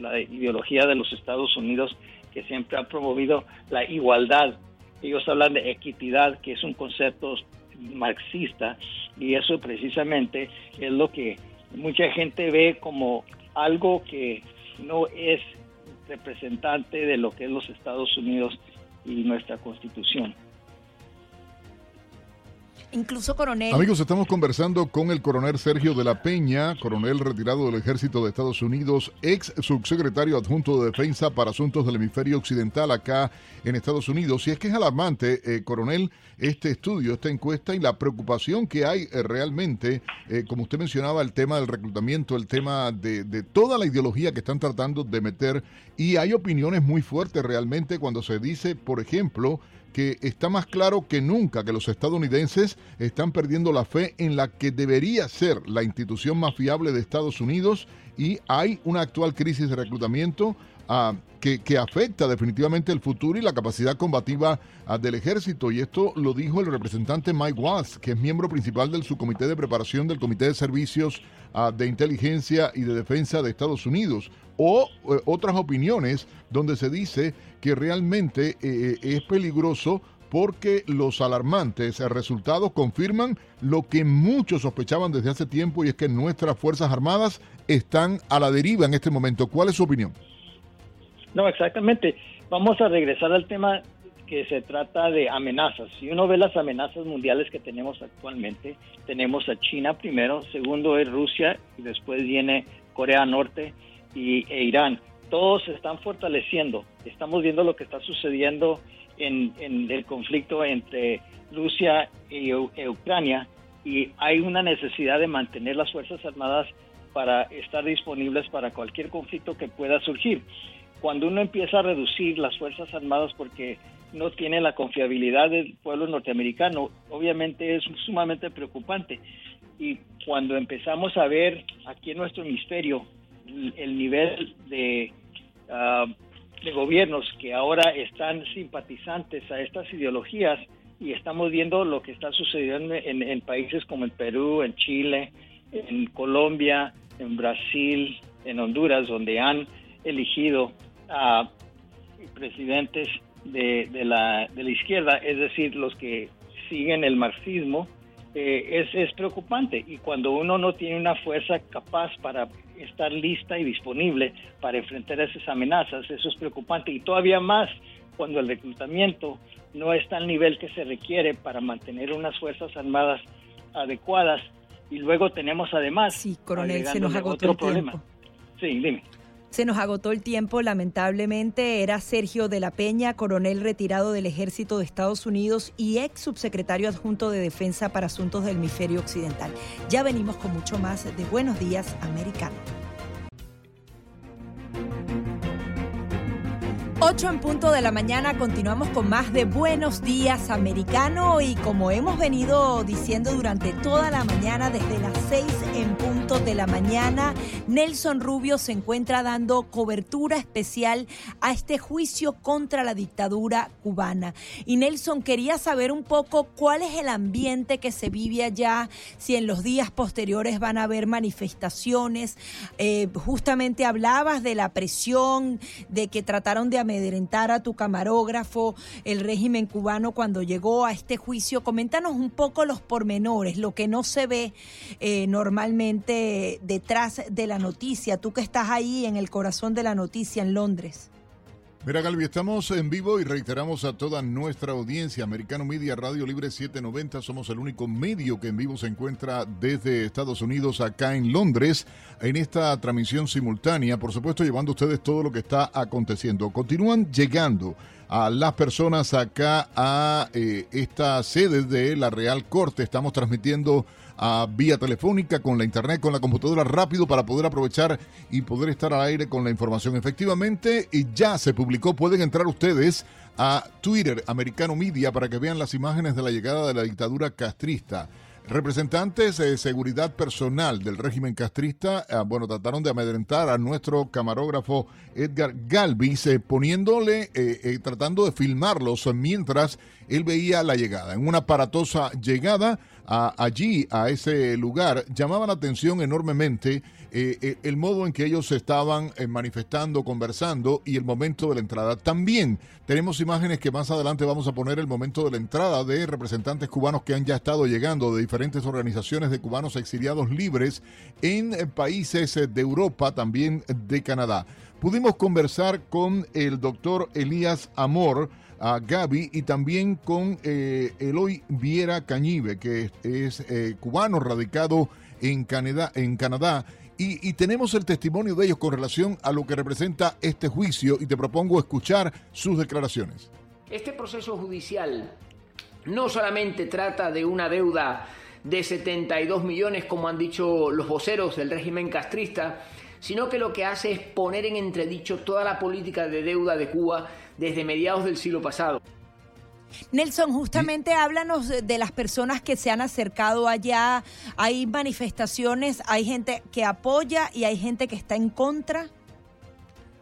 la ideología de los Estados Unidos, que siempre ha promovido la igualdad. Ellos hablan de equidad, que es un concepto marxista, y eso precisamente es lo que mucha gente ve como algo que no es representante de lo que es los Estados Unidos y nuestra constitución. Incluso coronel. Amigos, estamos conversando con el coronel Sergio de la Peña, coronel retirado del Ejército de Estados Unidos, ex subsecretario adjunto de Defensa para Asuntos del Hemisferio Occidental acá en Estados Unidos. Y es que es alarmante, eh, coronel, este estudio, esta encuesta y la preocupación que hay eh, realmente, eh, como usted mencionaba, el tema del reclutamiento, el tema de, de toda la ideología que están tratando de meter. Y hay opiniones muy fuertes realmente cuando se dice, por ejemplo, que está más claro que nunca que los estadounidenses están perdiendo la fe en la que debería ser la institución más fiable de Estados Unidos y hay una actual crisis de reclutamiento ah, que, afecta definitivamente el futuro y la capacidad combativa ah, del ejército. Y esto lo dijo el representante Mike Watts, que es miembro principal del subcomité de preparación del Comité de Servicios ah, de Inteligencia y de Defensa de Estados Unidos. O eh, otras opiniones donde se dice que realmente eh, es peligroso porque los alarmantes resultados confirman lo que muchos sospechaban desde hace tiempo y es que nuestras Fuerzas Armadas están a la deriva en este momento. ¿Cuál es su opinión? No, exactamente. Vamos a regresar al tema que se trata de amenazas. Si uno ve las amenazas mundiales que tenemos actualmente, tenemos a China primero, segundo es Rusia y después viene Corea Norte y, e Irán todos se están fortaleciendo. Estamos viendo lo que está sucediendo en, el conflicto entre Rusia y Ucrania y hay una necesidad de mantener las Fuerzas Armadas para estar disponibles para cualquier conflicto que pueda surgir. Cuando uno empieza a reducir las Fuerzas Armadas porque no tiene la confiabilidad del pueblo norteamericano, obviamente es sumamente preocupante. Y cuando empezamos a ver aquí en nuestro hemisferio el nivel de Ah, de gobiernos que ahora están simpatizantes a estas ideologías y estamos viendo lo que está sucediendo en, países como en Perú, en Chile, en Colombia, en Brasil, en Honduras, donde han elegido a presidentes de, la, de la izquierda, es decir, los que siguen el marxismo, eh, es, es preocupante. Y cuando uno no tiene una fuerza capaz para estar lista y disponible para enfrentar esas amenazas. Eso es preocupante y todavía más cuando el reclutamiento no está al nivel que se requiere para mantener unas fuerzas armadas adecuadas. Y luego tenemos además... Sí, coronel, se nos agotó otro problema. Sí, dime. Se nos agotó el tiempo, lamentablemente. Era Sergio de la Peña, coronel retirado del Ejército de Estados Unidos y ex subsecretario adjunto de Defensa para Asuntos del Hemisferio Occidental. Ya venimos con mucho más de Buenos Días, Americano. 8 en punto de la mañana continuamos con más de Buenos Días Americano y como hemos venido diciendo durante toda la mañana, desde las 6 en punto de la mañana, Nelson Rubio se encuentra dando cobertura especial a este juicio contra la dictadura cubana. Y Nelson quería saber un poco cuál es el ambiente que se vive allá, si en los días posteriores van a haber manifestaciones. Eh, justamente hablabas de la presión, de que trataron de amedrentar a tu camarógrafo, el régimen cubano cuando llegó a este juicio. Coméntanos un poco los pormenores, lo que no se ve eh, normalmente detrás de la noticia, tú que estás ahí en el corazón de la noticia en Londres. Mira, Galvi, estamos en vivo y reiteramos a toda nuestra audiencia, Americano Media Radio Libre 790, somos el único medio que en vivo se encuentra desde Estados Unidos acá en Londres, en esta transmisión simultánea, por supuesto llevando ustedes todo lo que está aconteciendo. Continúan llegando a las personas acá a eh, esta sede de la Real Corte, estamos transmitiendo a vía telefónica, con la internet, con la computadora rápido para poder aprovechar y poder estar al aire con la información. Efectivamente, y ya se publicó, pueden entrar ustedes a Twitter, Americano Media, para que vean las imágenes de la llegada de la dictadura castrista. Representantes de seguridad personal del régimen castrista, eh, bueno, trataron de amedrentar a nuestro camarógrafo Edgar Galvis, eh, poniéndole, eh, tratando de filmarlos mientras él veía la llegada. En una aparatosa llegada allí, a ese lugar, llamaba la atención enormemente el modo en que ellos estaban manifestando, conversando y el momento de la entrada. También tenemos imágenes que más adelante vamos a poner el momento de la entrada de representantes cubanos que han ya estado llegando de diferentes organizaciones de cubanos exiliados libres en países de Europa, también de Canadá. Pudimos conversar con el doctor Elías Amor, a Gaby y también con eh, Eloy Viera Cañive, que es, eh, cubano radicado en Canadá, en Canadá y, y, tenemos el testimonio de ellos con relación a lo que representa este juicio y te propongo escuchar sus declaraciones. Este proceso judicial no solamente trata de una deuda de 72 millones, como han dicho los voceros del régimen castrista, sino que lo que hace es poner en entredicho toda la política de deuda de Cuba desde mediados del siglo pasado. Nelson, justamente háblanos de las personas que se han acercado allá. Hay manifestaciones, hay gente que apoya y hay gente que está en contra.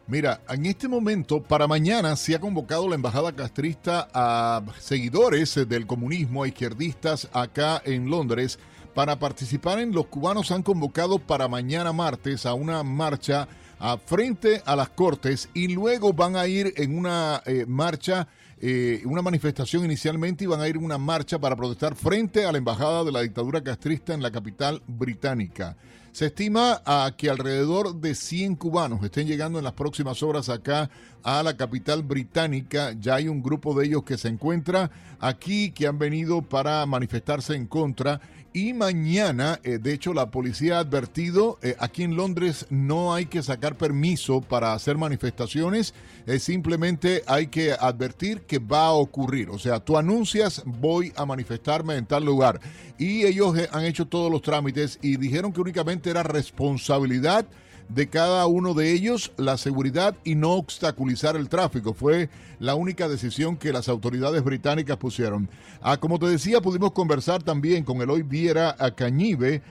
Mira, en este momento, para mañana se ha convocado la embajada castrista a seguidores del comunismo, a izquierdistas acá en Londres, para participar en Los cubanos han convocado para mañana martes a una marcha a frente a las cortes y luego van a ir en una eh, marcha eh, una manifestación inicialmente y van a ir en una marcha para protestar frente a la embajada de la dictadura castrista en la capital británica. Se estima a que alrededor de 100 cubanos estén llegando en las próximas horas acá a la capital británica. Ya hay un grupo de ellos que se encuentra aquí, que han venido para manifestarse en contra y mañana, eh, de hecho, la policía ha advertido, eh, aquí en Londres no hay que sacar permiso para hacer manifestaciones, simplemente hay que advertir que va a ocurrir. O sea, tú anuncias, voy a manifestarme en tal lugar. Y ellos eh, han hecho todos los trámites y dijeron que únicamente era responsabilidad de cada uno de ellos la seguridad y no obstaculizar el tráfico. Fue la única decisión que las autoridades británicas pusieron. Ah, como te decía, pudimos conversar también con Eloy Viera Cañive,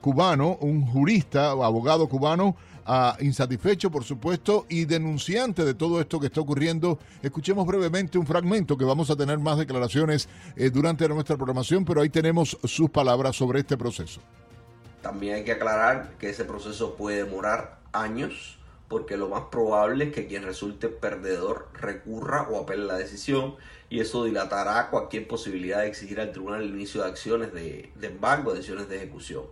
cubano, un jurista, abogado cubano, insatisfecho, por supuesto, y denunciante de todo esto que está ocurriendo. Escuchemos brevemente un fragmento que vamos a tener más declaraciones eh, durante nuestra programación, pero ahí tenemos sus palabras sobre este proceso. También hay que aclarar que ese proceso puede demorar años porque lo más probable es que quien resulte perdedor recurra o apele la decisión y eso dilatará cualquier posibilidad de exigir al tribunal el inicio de acciones de, de embargo, de de ejecución.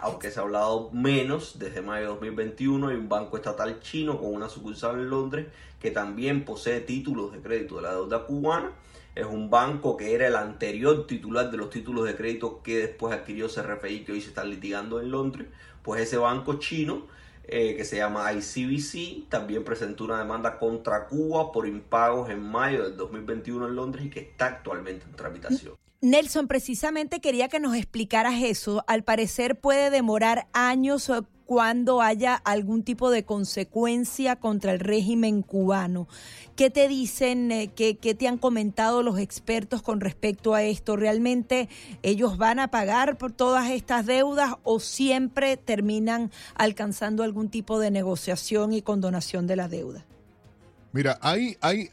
Aunque se ha hablado menos, desde mayo de 2021 hay un banco estatal chino con una sucursal en Londres que también posee títulos de crédito de la deuda cubana es un banco que era el anterior titular de los títulos de crédito que después adquirió CRFI que hoy se está litigando en Londres. Pues ese banco chino eh, que se llama ICBC también presentó una demanda contra Cuba por impagos en mayo del 2021 en Londres y que está actualmente en tramitación. Nelson, precisamente quería que nos explicaras eso. Al parecer puede demorar años cuando haya algún tipo de consecuencia contra el régimen cubano. ¿Qué te dicen, eh, qué, te han comentado los expertos con respecto a esto? ¿Realmente ellos van a pagar por todas estas deudas o siempre terminan alcanzando algún tipo de negociación y condonación de la deuda? Mira, hay, hay,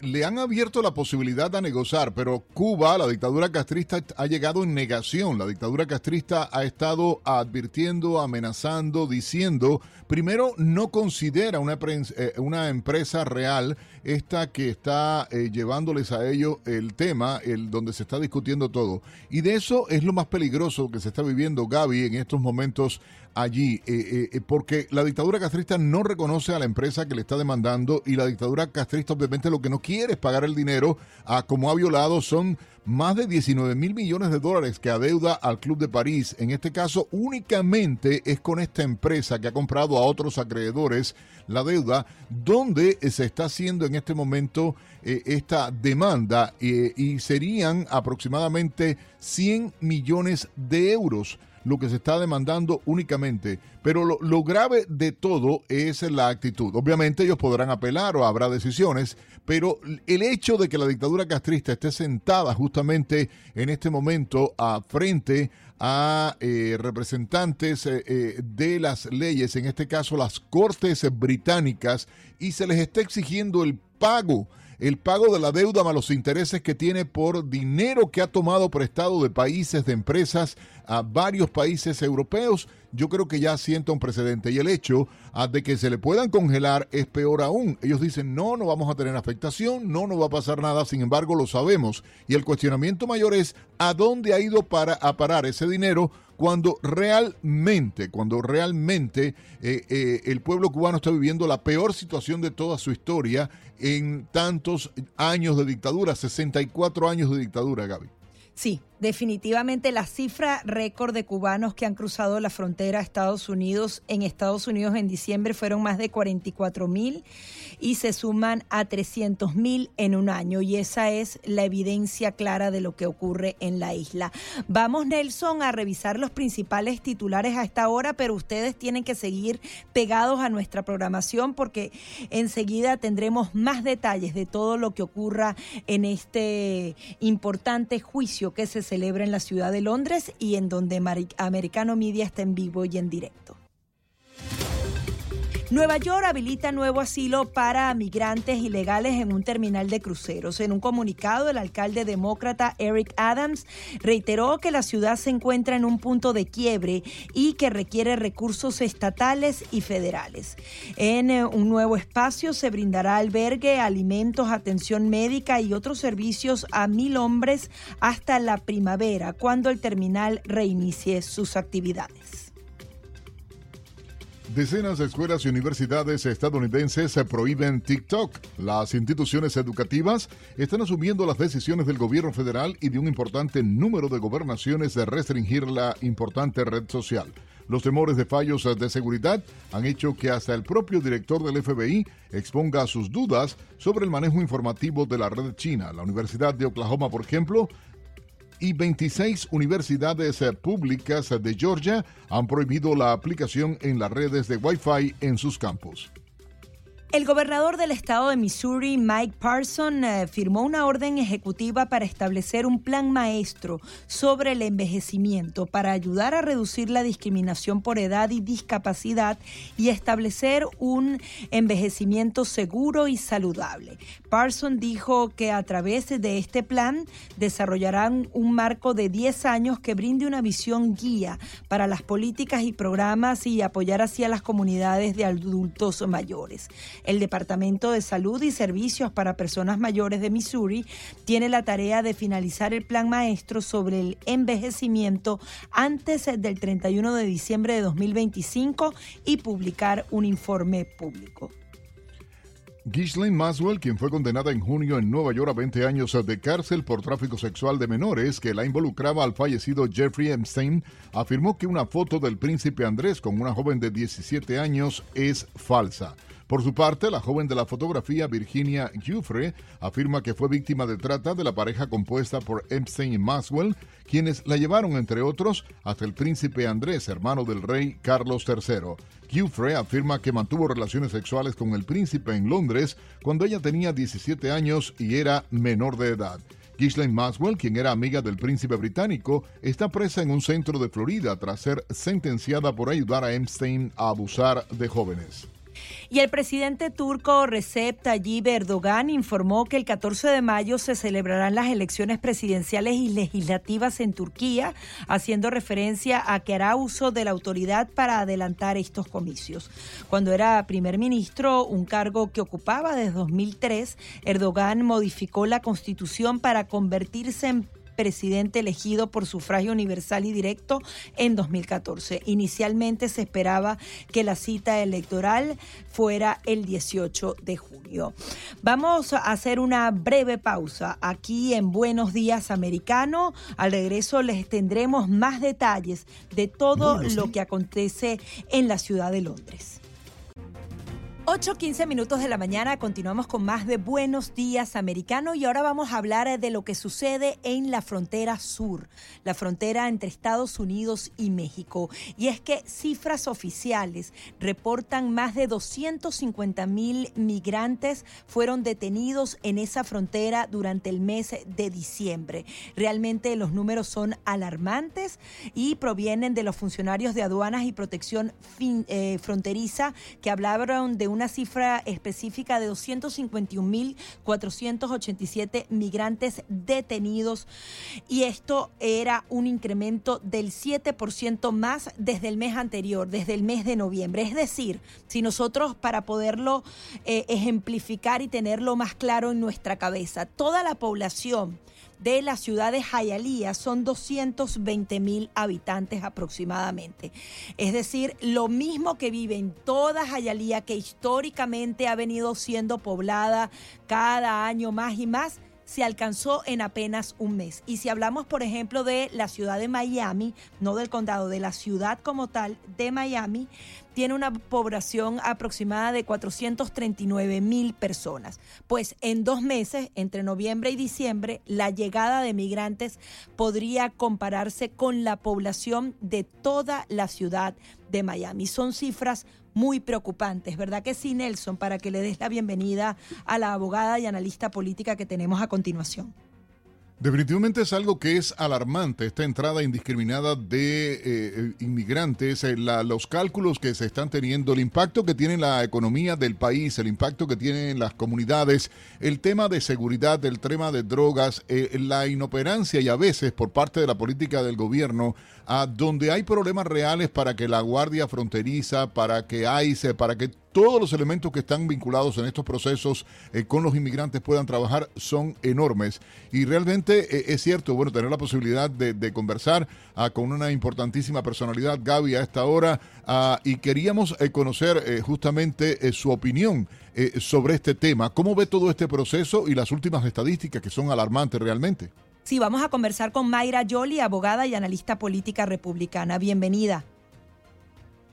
le han abierto la posibilidad a negociar, pero Cuba, la dictadura castrista, ha llegado en negación. La dictadura castrista ha estado advirtiendo, amenazando, diciendo, primero, no considera una, eh, una empresa real esta que está eh, llevándoles a ellos el tema, el donde se está discutiendo todo. Y de eso es lo más peligroso que se está viviendo Gaby en estos momentos allí, eh, eh, porque la dictadura castrista no reconoce a la empresa que le está demandando y la dictadura castrista obviamente lo que no quiere es pagar el dinero a como ha violado son más de 19 mil millones de dólares que adeuda al Club de París. En este caso únicamente es con esta empresa que ha comprado a otros acreedores la deuda, donde se está haciendo en este momento eh, esta demanda y serían aproximadamente 100 millones de euros lo que se está demandando únicamente. Pero lo, grave de todo es la actitud. Obviamente ellos podrán apelar o habrá decisiones, pero el hecho de que la dictadura castrista esté sentada justamente en este momento a frente a eh, representantes eh, eh, de las leyes, en este caso las cortes británicas, y se les está exigiendo el pago el pago de la deuda más los intereses que tiene por dinero que ha tomado prestado de países, de empresas a varios países europeos, yo creo que ya sienta un precedente. Y el hecho ah, de que se le puedan congelar es peor aún. Ellos dicen, no, no vamos a tener afectación, no, no va a pasar nada, sin embargo lo sabemos. Y el cuestionamiento mayor es, ¿a dónde ha ido para, a parar ese dinero? cuando realmente, cuando realmente eh, eh, el pueblo cubano está viviendo la peor situación de toda su historia en tantos años de dictadura, 64 años de dictadura, Gaby. Sí, definitivamente la cifra récord de cubanos que han cruzado la frontera a Estados Unidos en Estados Unidos en diciembre fueron más de 44 mil y se suman a 300 mil en un año y esa es la evidencia clara de lo que ocurre en la isla. Vamos Nelson a revisar los principales titulares a esta hora, pero ustedes tienen que seguir pegados a nuestra programación porque enseguida tendremos más detalles de todo lo que ocurra en este importante juicio que se celebra en la ciudad de Londres y en donde Americano Media está en vivo y en directo. Nueva York habilita nuevo asilo para migrantes ilegales en un terminal de cruceros. En un comunicado, el alcalde demócrata Eric Adams reiteró que la ciudad se encuentra en un punto de quiebre y que requiere recursos estatales y federales. En eh, un nuevo espacio se brindará albergue, alimentos, atención médica y otros servicios a mil hombres hasta la primavera, cuando el terminal reinicie sus actividades. Decenas de escuelas y universidades estadounidenses se prohíben TikTok. Las instituciones educativas están asumiendo las decisiones del gobierno federal y de un importante número de gobernaciones de restringir la importante red social. Los temores de fallos de seguridad han hecho que hasta el propio director del FBI exponga sus dudas sobre el manejo informativo de la red china. La Universidad de Oklahoma, por ejemplo, y 26 universidades eh, públicas de Georgia han prohibido la aplicación en las redes de Wi-Fi en sus campus. El gobernador del estado de Missouri, Mike Parson, eh, firmó una orden ejecutiva para establecer un plan maestro sobre el envejecimiento para ayudar a reducir la discriminación por edad y discapacidad y establecer un envejecimiento seguro y saludable. Parson dijo que a través de este plan desarrollarán un marco de 10 años que brinde una visión guía para las políticas y programas y apoyar hacia las comunidades de adultos mayores. El Departamento de Salud y Servicios para Personas Mayores de Missouri tiene la tarea de finalizar el plan maestro sobre el envejecimiento antes del 31 de diciembre de 2025 y publicar un informe público. Ghislaine Maswell, quien fue condenada en junio en Nueva York a 20 años de cárcel por tráfico sexual de menores que la involucraba al fallecido Jeffrey Epstein, afirmó que una foto del príncipe Andrés con una joven de 17 años es falsa. Por su parte, la joven de la fotografía Virginia Giuffre afirma que fue víctima de trata de la pareja compuesta por Epstein y Maswell, quienes la llevaron, entre otros, hasta el príncipe Andrés, hermano del rey Carlos III. Giuffre afirma que mantuvo relaciones sexuales con el príncipe en Londres cuando ella tenía 17 años y era menor de edad. Ghislaine Maswell, quien era amiga del príncipe británico, está presa en un centro de Florida tras ser sentenciada por ayudar a Epstein a abusar de jóvenes. Y el presidente turco Recep Tayyip Erdogan informó que el 14 de mayo se celebrarán las elecciones presidenciales y legislativas en Turquía, haciendo referencia a que hará uso de la autoridad para adelantar estos comicios. Cuando era primer ministro, un cargo que ocupaba desde 2003, Erdogan modificó la constitución para convertirse en presidente elegido por sufragio universal y directo en 2014. Inicialmente se esperaba que la cita electoral fuera el 18 de junio. Vamos a hacer una breve pausa aquí en Buenos Días Americano. Al regreso les tendremos más detalles de todo lo que acontece en la ciudad de Londres. 8.15 minutos de la mañana, continuamos con más de Buenos Días Americano y ahora vamos a hablar de lo que sucede en la frontera sur, la frontera entre Estados Unidos y México. Y es que cifras oficiales reportan más de 250 mil migrantes fueron detenidos en esa frontera durante el mes de diciembre. Realmente los números son alarmantes y provienen de los funcionarios de aduanas y protección eh, fronteriza que hablaron de una cifra específica de 251.487 migrantes detenidos y esto era un incremento del 7% más desde el mes anterior, desde el mes de noviembre. Es decir, si nosotros para poderlo eh, ejemplificar y tenerlo más claro en nuestra cabeza, toda la población de la ciudad de Jayalía son 220 mil habitantes aproximadamente. Es decir, lo mismo que vive en toda Jayalía, que históricamente ha venido siendo poblada cada año más y más, se alcanzó en apenas un mes. Y si hablamos, por ejemplo, de la ciudad de Miami, no del condado, de la ciudad como tal de Miami, tiene una población aproximada de 439 mil personas. Pues en dos meses, entre noviembre y diciembre, la llegada de migrantes podría compararse con la población de toda la ciudad de Miami. Son cifras muy preocupantes, ¿verdad que sí, Nelson? Para que le des la bienvenida a la abogada y analista política que tenemos a continuación. Definitivamente es algo que es alarmante, esta entrada indiscriminada de eh, inmigrantes, eh, los cálculos que se están teniendo, el impacto que tiene la economía del país, el impacto que tienen las comunidades, el tema de seguridad, el tema de drogas, eh, la inoperancia y a veces por parte de la política del gobierno, a donde hay problemas reales para que la Guardia Fronteriza, para que ICE, para que todos los elementos que están vinculados en estos procesos eh, con los inmigrantes puedan trabajar son enormes. Y realmente eh, es cierto, bueno, tener la posibilidad de, conversar ah, con una importantísima personalidad, Gaby, a esta hora, ah, y queríamos eh, conocer justamente su opinión sobre este tema. ¿Cómo ve todo este proceso y las últimas estadísticas que son alarmantes realmente? Sí, vamos a conversar con Mayra Yoli, abogada y analista política republicana. Bienvenida.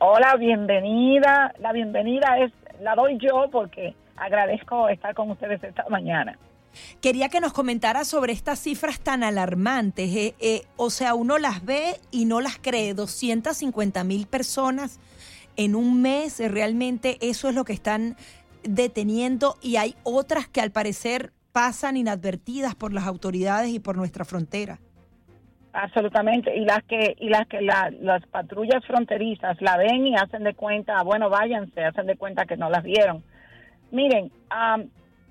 Hola, bienvenida. La bienvenida es la doy yo porque agradezco estar con ustedes esta mañana. Quería que nos comentara sobre estas cifras tan alarmantes. Eh, eh, o sea, uno las ve y no las cree. 250 mil personas en un mes, eh, realmente eso es lo que están deteniendo y hay otras que al parecer pasan inadvertidas por las autoridades y por nuestra frontera. Absolutamente, y las que y las que las patrullas fronterizas la ven y hacen de cuenta, bueno, váyanse, hacen de cuenta que no las vieron. Miren,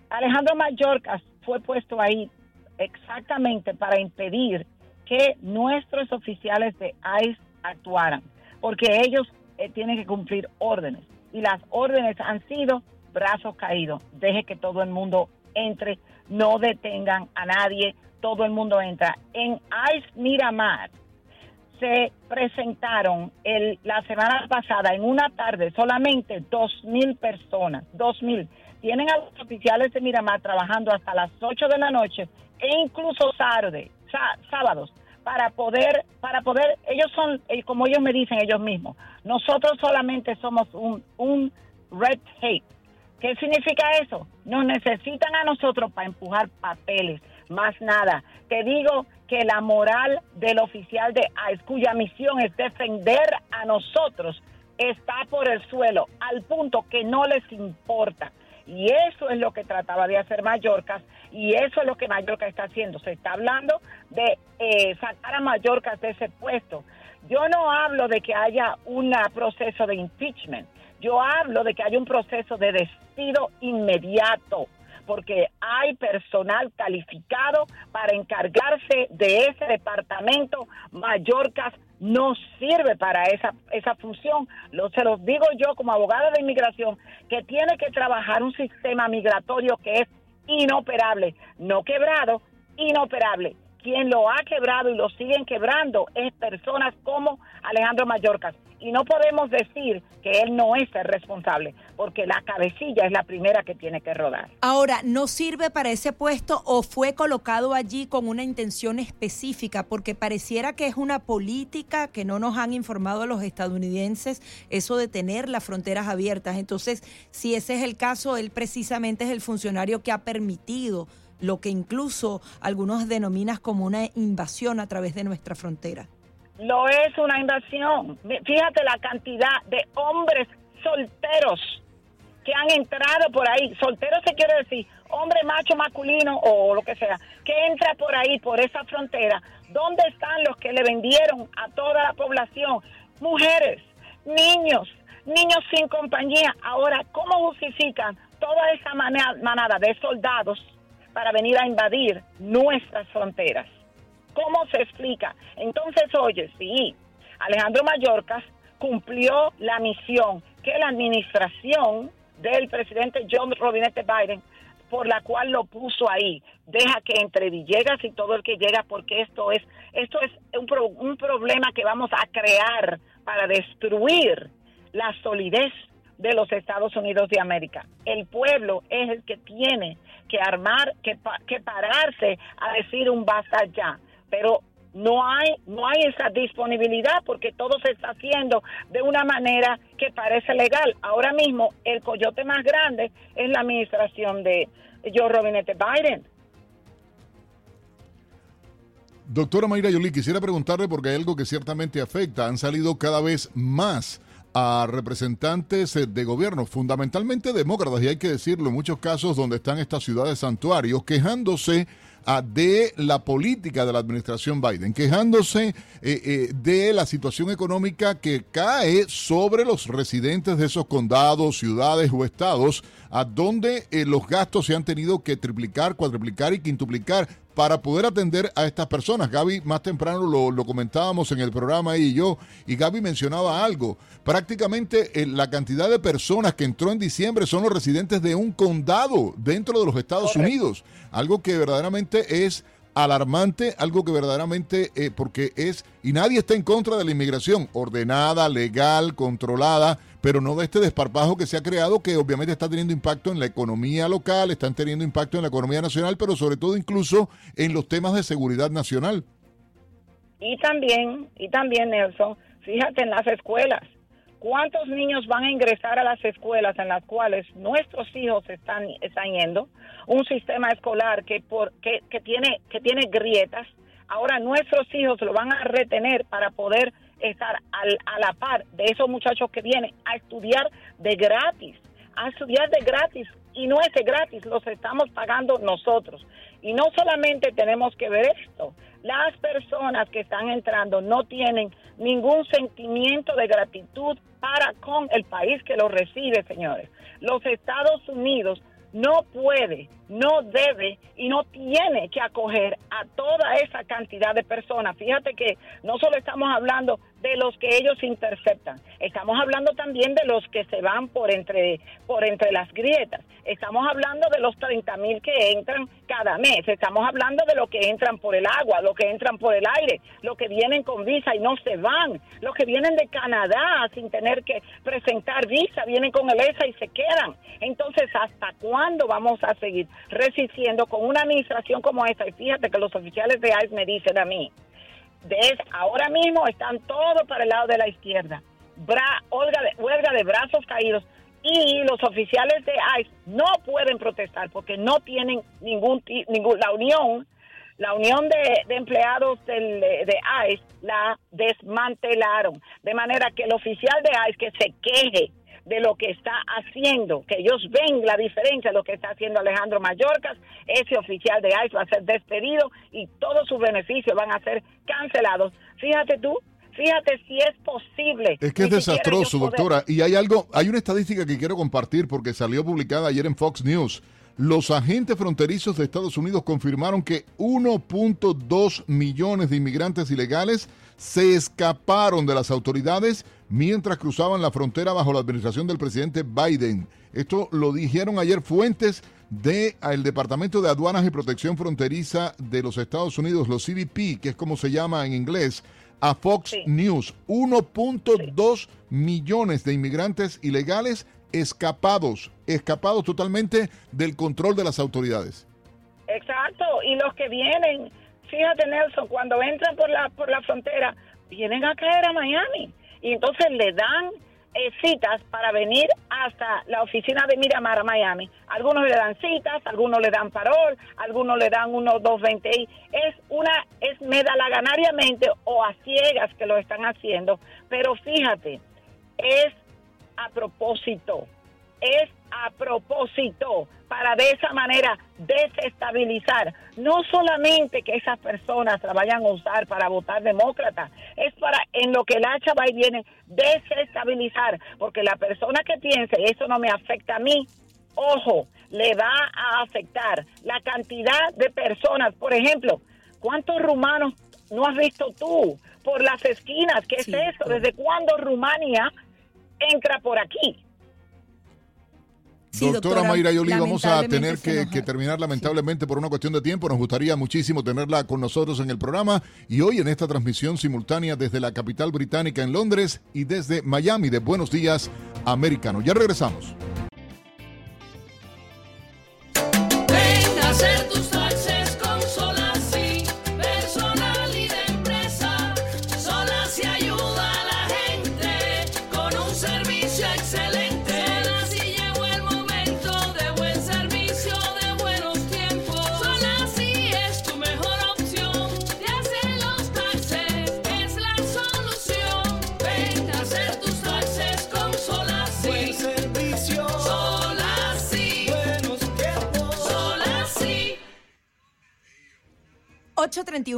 Alejandro Mallorca fue puesto ahí exactamente para impedir que nuestros oficiales de ICE actuaran, porque ellos eh, tienen que cumplir órdenes. Y las órdenes han sido brazos caídos, deje que todo el mundo entre, no detengan a nadie, todo el mundo entra. En ICE Miramar se presentaron la semana pasada en una tarde solamente dos mil personas, dos mil. Tienen a los oficiales de Miramar trabajando hasta las 8 de la noche e incluso tarde, sábados, para poder, para poder, ellos son, eh, como ellos me dicen ellos mismos, nosotros solamente somos un, un red tape. ¿Qué significa eso? Nos necesitan a nosotros para empujar papeles, más nada. Te digo que la moral del oficial de ICE, cuya misión es defender a nosotros, está por el suelo, al punto que no les importa. Y eso es lo que trataba de hacer Mallorca y eso es lo que Mallorca está haciendo. Se está hablando de eh, sacar a Mallorca de ese puesto. Yo no hablo de que haya un proceso de impeachment, Yo hablo de que hay un proceso de despido inmediato porque hay personal calificado para encargarse de ese departamento. Mallorca no sirve para esa, esa función. Se los digo yo como abogada de inmigración, que tiene que trabajar un sistema migratorio que es inoperable, no quebrado, inoperable. Quien lo ha quebrado y lo siguen quebrando es personas como Alejandro Mallorca y no podemos decir que él no es el responsable, porque la cabecilla es la primera que tiene que rodar. Ahora, ¿no sirve para ese puesto o fue colocado allí con una intención específica? Porque pareciera que es una política que no nos han informado los estadounidenses, eso de tener las fronteras abiertas. Entonces, si ese es el caso, él precisamente es el funcionario que ha permitido lo que incluso algunos denominan como una invasión a través de nuestra frontera. No es una invasión. Fíjate la cantidad de hombres solteros que han entrado por ahí. Soltero se quiere decir hombre macho masculino o lo que sea, que entra por ahí, por esa frontera. ¿Dónde están los que le vendieron a toda la población? Mujeres, niños, niños sin compañía. Ahora, ¿cómo justifican toda esa manada de soldados para venir a invadir nuestras fronteras? ¿Cómo se explica? Entonces, oye, sí, Alejandro Mayorkas cumplió la misión que la administración del presidente John Robinette Biden por la cual lo puso ahí. Deja que entre Villegas y todo el que llega, porque esto es, esto es un, un problema que vamos a crear para destruir la solidez de los Estados Unidos de América. El pueblo es el que tiene que armar, que, que pararse a decir un basta ya pero no hay no hay esa disponibilidad porque todo se está haciendo de una manera que parece legal. Ahora mismo el coyote más grande es la administración de Joe Robinette Biden. Doctora Mayra Yoli, quisiera preguntarle porque hay algo que ciertamente afecta. Han salido cada vez más a representantes de gobierno, fundamentalmente demócratas, y hay que decirlo, en muchos casos donde están estas ciudades santuarios, quejándose de la política de la administración Biden, quejándose eh, eh, de la situación económica que cae sobre los residentes de esos condados, ciudades o estados, a donde eh, los gastos se han tenido que triplicar, cuadruplicar y quintuplicar para poder atender a estas personas. Gaby, más temprano lo, comentábamos en el programa y yo, y Gaby mencionaba algo. Prácticamente la cantidad de personas que entró en diciembre son los residentes de un condado dentro de los Estados Unidos. Algo que verdaderamente es alarmante, algo que verdaderamente, eh, porque es, y nadie está en contra de la inmigración, ordenada, legal, controlada, pero no de este desparpajo que se ha creado, que obviamente está teniendo impacto en la economía local, están teniendo impacto en la economía nacional, pero sobre todo incluso en los temas de seguridad nacional. Y también, y también, Nelson, fíjate en las escuelas. ¿Cuántos niños van a ingresar a las escuelas en las cuales nuestros hijos están, están yendo? Un sistema escolar que, por, que, que, tiene, que tiene grietas. Ahora nuestros hijos lo van a retener para poder estar al, a la par de esos muchachos que vienen a estudiar de gratis, a estudiar de gratis. Y no es gratis, los estamos pagando nosotros. Y no solamente tenemos que ver esto, las personas que están entrando no tienen ningún sentimiento de gratitud para con el país que los recibe, señores. Los Estados Unidos no puede, no debe y no tiene que acoger a toda esa cantidad de personas. Fíjate que no solo estamos hablando de los que ellos interceptan. Estamos hablando también de los que se van por entre, por entre las grietas. Estamos hablando de los 30 mil que entran cada mes. Estamos hablando de los que entran por el agua, los que entran por el aire, los que vienen con visa y no se van, los que vienen de Canadá sin tener que presentar visa, vienen con el ESA y se quedan. Entonces, ¿hasta cuándo vamos a seguir resistiendo con una administración como esta? Y fíjate que los oficiales de ICE me dicen a mí, de ahora mismo están todos para el lado de la izquierda. Bra, huelga, de, huelga de brazos caídos y los oficiales de ICE no pueden protestar porque no tienen ningún, ningún la unión la unión de, empleados del, de ICE la desmantelaron de manera que el oficial de ICE que se queje de lo que está haciendo, que ellos ven la diferencia de lo que está haciendo Alejandro Mayorkas, ese oficial de ICE va a ser despedido y todos sus beneficios van a ser cancelados. Fíjate tú, Fíjate si es posible. Es que es desastroso, doctora. Y hay algo, hay una estadística que quiero compartir porque salió publicada ayer en Fox News. Los agentes fronterizos de Estados Unidos confirmaron que 1.2 millones de inmigrantes ilegales se escaparon de las autoridades mientras cruzaban la frontera bajo la administración del presidente Biden. Esto lo dijeron ayer fuentes del Departamento de Aduanas y Protección Fronteriza de los Estados Unidos, los CBP, que es como se llama en inglés, a Fox News. 1.2 millones de inmigrantes ilegales escapados, escapados totalmente del control de las autoridades. Exacto, y los que vienen fíjate Nelson, cuando entran por la, por la frontera, vienen a caer a Miami y entonces le dan eh, citas para venir hasta la oficina de Miramar a Miami. Algunos le dan citas, algunos le dan parol, algunos le dan unos 220 Es una, es medalaganariamente o a ciegas que lo están haciendo, pero fíjate, es a propósito, es a propósito para de esa manera desestabilizar. No solamente que esas personas la vayan a usar para votar demócrata, es para en lo que el hacha va y viene desestabilizar, porque la persona que piense eso no me afecta a mí, ojo, le va a afectar la cantidad de personas. Por ejemplo, ¿cuántos rumanos no has visto tú por las esquinas? ¿Qué es eso? ¿Desde cuándo Rumania entra por aquí? Doctora, Mayra Yoli, vamos a tener que, terminar lamentablemente por una cuestión de tiempo. Nos gustaría muchísimo tenerla con nosotros en el programa y hoy en esta transmisión simultánea desde la capital británica en Londres y desde Miami de Buenos Días Americano. Ya regresamos.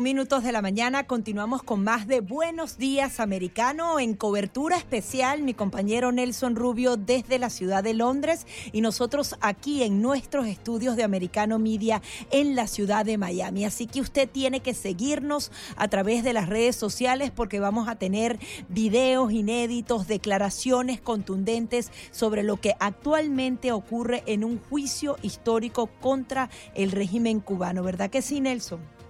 Minutos de la mañana continuamos con más de Buenos Días Americano en cobertura especial. Mi compañero Nelson Rubio desde la ciudad de Londres y nosotros aquí en nuestros estudios de Americano Media en la ciudad de Miami. Así que usted tiene que seguirnos a través de las redes sociales porque vamos a tener videos inéditos, declaraciones contundentes sobre lo que actualmente ocurre en un juicio histórico contra el régimen cubano. ¿Verdad que sí, Nelson?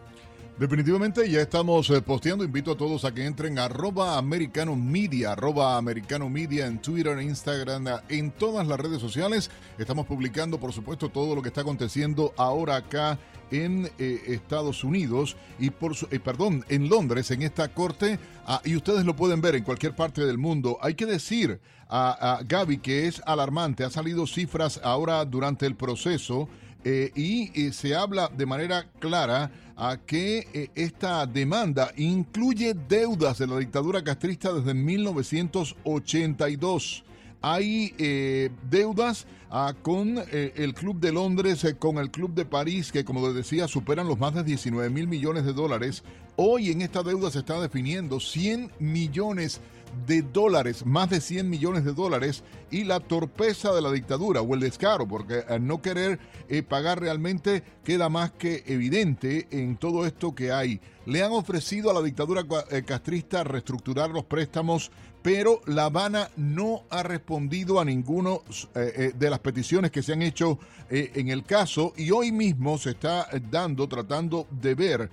Definitivamente ya estamos eh, posteando. Invito a todos a que entren a arroba americano media, arroba americano media en Twitter, Instagram, en todas las redes sociales. Estamos publicando, por supuesto, todo lo que está aconteciendo ahora acá en eh, Estados Unidos y por su, eh, perdón, en Londres, en esta corte. Ah, y ustedes lo pueden ver en cualquier parte del mundo. Hay que decir a, a Gaby que es alarmante. Ha salido cifras ahora durante el proceso y se habla de manera clara a que eh, esta demanda incluye deudas de la dictadura castrista desde 1982. Hay eh, deudas ah, con eh, el Club de Londres, con el Club de París, que como les decía superan los más de 19 mil millones de dólares. Hoy en esta deuda se está definiendo 100 millones de dólares, más de 100 millones de dólares, y la torpeza de la dictadura o el descaro, porque al no querer eh, pagar realmente queda más que evidente en todo esto que hay. Le han ofrecido a la dictadura eh, castrista reestructurar los préstamos, pero La Habana no ha respondido a ninguno eh, de las peticiones que se han hecho en el caso y hoy mismo se está dando, tratando de ver,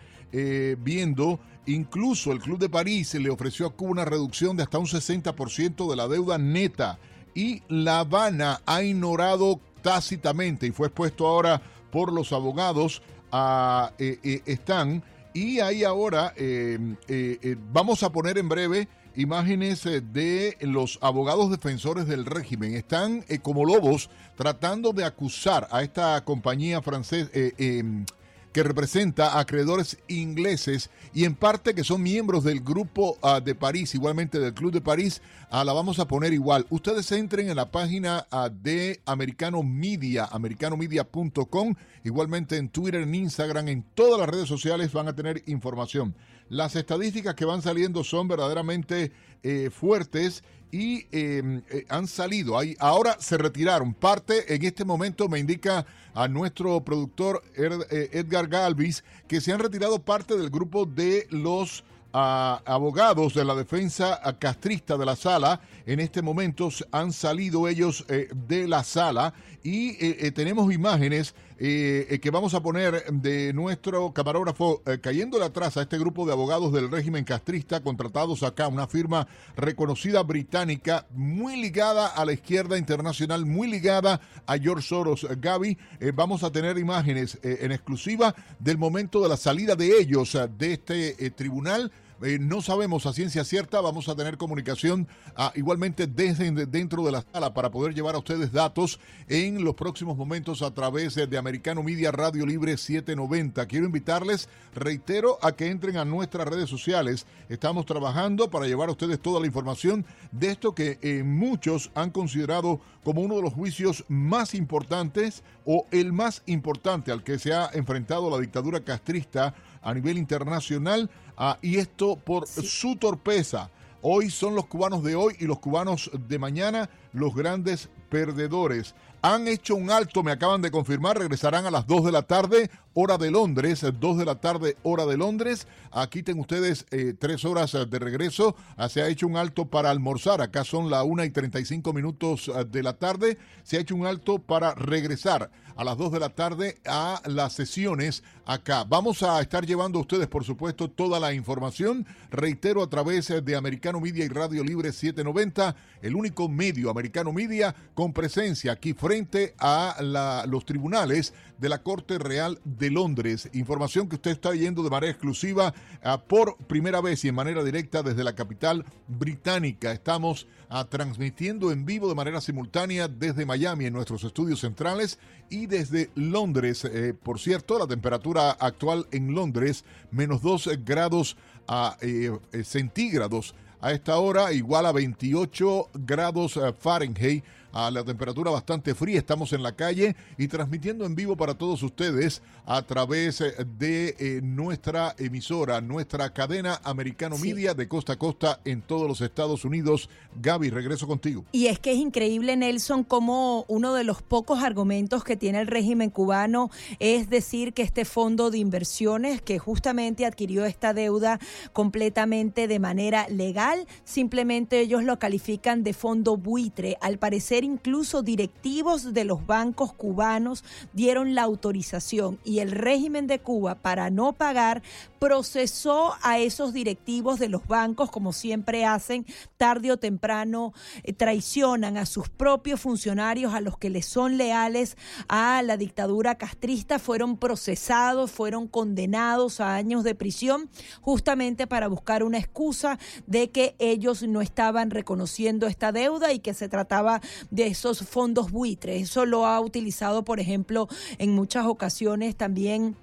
viendo Incluso el Club de París le ofreció a Cuba una reducción de hasta un 60% de la deuda neta y La Habana ha ignorado tácitamente y fue expuesto ahora por los abogados a eh, eh, están y ahí ahora eh, vamos a poner en breve imágenes de los abogados defensores del régimen. Están como lobos tratando de acusar a esta compañía francesa em, que representa a acreedores ingleses y en parte que son miembros del grupo ah, de París, igualmente del Club de París, ah, la vamos a poner igual. Ustedes entren en la página ah, de Americano Media, americanomedia.com, igualmente en Twitter, en Instagram, en todas las redes sociales van a tener información. las estadísticas que van saliendo son verdaderamente eh, fuertes y em, eh, han salido. Ahí, ahora se retiraron. Parte en este momento me indica a nuestro productor eh, Edgar Galvis que se han retirado parte del grupo de los ah, abogados de la defensa castrista de la sala. En este momento han salido ellos de la sala y tenemos imágenes eh, eh, que vamos a poner de nuestro camarógrafo eh, cayéndole atrás a este grupo de abogados del régimen castrista contratados acá, una firma reconocida británica muy ligada a la izquierda internacional, muy ligada a George Soros. Gaby, vamos a tener imágenes en exclusiva del momento de la salida de ellos de este tribunal eh, no sabemos a ciencia cierta, vamos a tener comunicación ah, igualmente desde dentro de la sala para poder llevar a ustedes datos en los próximos momentos a través de Americano Media Radio Libre 790. Quiero invitarles, reitero, a que entren a nuestras redes sociales. Estamos trabajando para llevar a ustedes toda la información de esto que eh, muchos han considerado como uno de los juicios más importantes o el más importante al que se ha enfrentado la dictadura castrista a nivel internacional ah, y esto por su torpeza. Hoy son los cubanos de hoy y los cubanos de mañana los grandes perdedores. Han hecho un alto, me acaban de confirmar, regresarán a las 2 de la tarde, hora de Londres, 2 de la tarde, hora de Londres. Aquí tienen ustedes eh, tres horas de regreso. Ah, se ha hecho un alto para almorzar. Acá son las 1 y 35 minutos ah, de la tarde. Se ha hecho un alto para regresar a las 2 de la tarde a las sesiones acá. Vamos a estar llevando a ustedes, por supuesto, toda la información. Reitero, a través de Americano Media y Radio Libre 790, el único medio americano media con presencia aquí frente a los tribunales de la Corte Real de Londres. Información que usted está viendo de manera exclusiva ah, por primera vez y en manera directa desde la capital británica. Estamos ah, transmitiendo en vivo de manera simultánea desde Miami en nuestros estudios centrales y desde Londres. Eh, por cierto, la temperatura actual en Londres, menos 2 grados a, eh, eh, centígrados a esta hora, igual a 28 grados Fahrenheit a la temperatura bastante fría. Estamos en la calle y transmitiendo en vivo para todos ustedes a través eh, de eh, nuestra emisora, nuestra cadena Americano Media de costa a costa en todos los Estados Unidos. Gaby, regreso contigo. Y es que es increíble, Nelson, como uno de los pocos argumentos que tiene el régimen cubano es decir que este fondo de inversiones que justamente adquirió esta deuda completamente de manera legal, simplemente ellos lo califican de fondo buitre. Al parecer incluso directivos de los bancos cubanos dieron la autorización y el régimen de Cuba para no pagar procesó a esos directivos de los bancos como siempre hacen, tarde o temprano eh, traicionan a sus propios funcionarios, a los que les son leales a la dictadura castrista, fueron procesados, fueron condenados a años de prisión justamente para buscar una excusa de que ellos no estaban reconociendo esta deuda y que se trataba de esos fondos buitres. Eso lo ha utilizado, por ejemplo, en muchas ocasiones también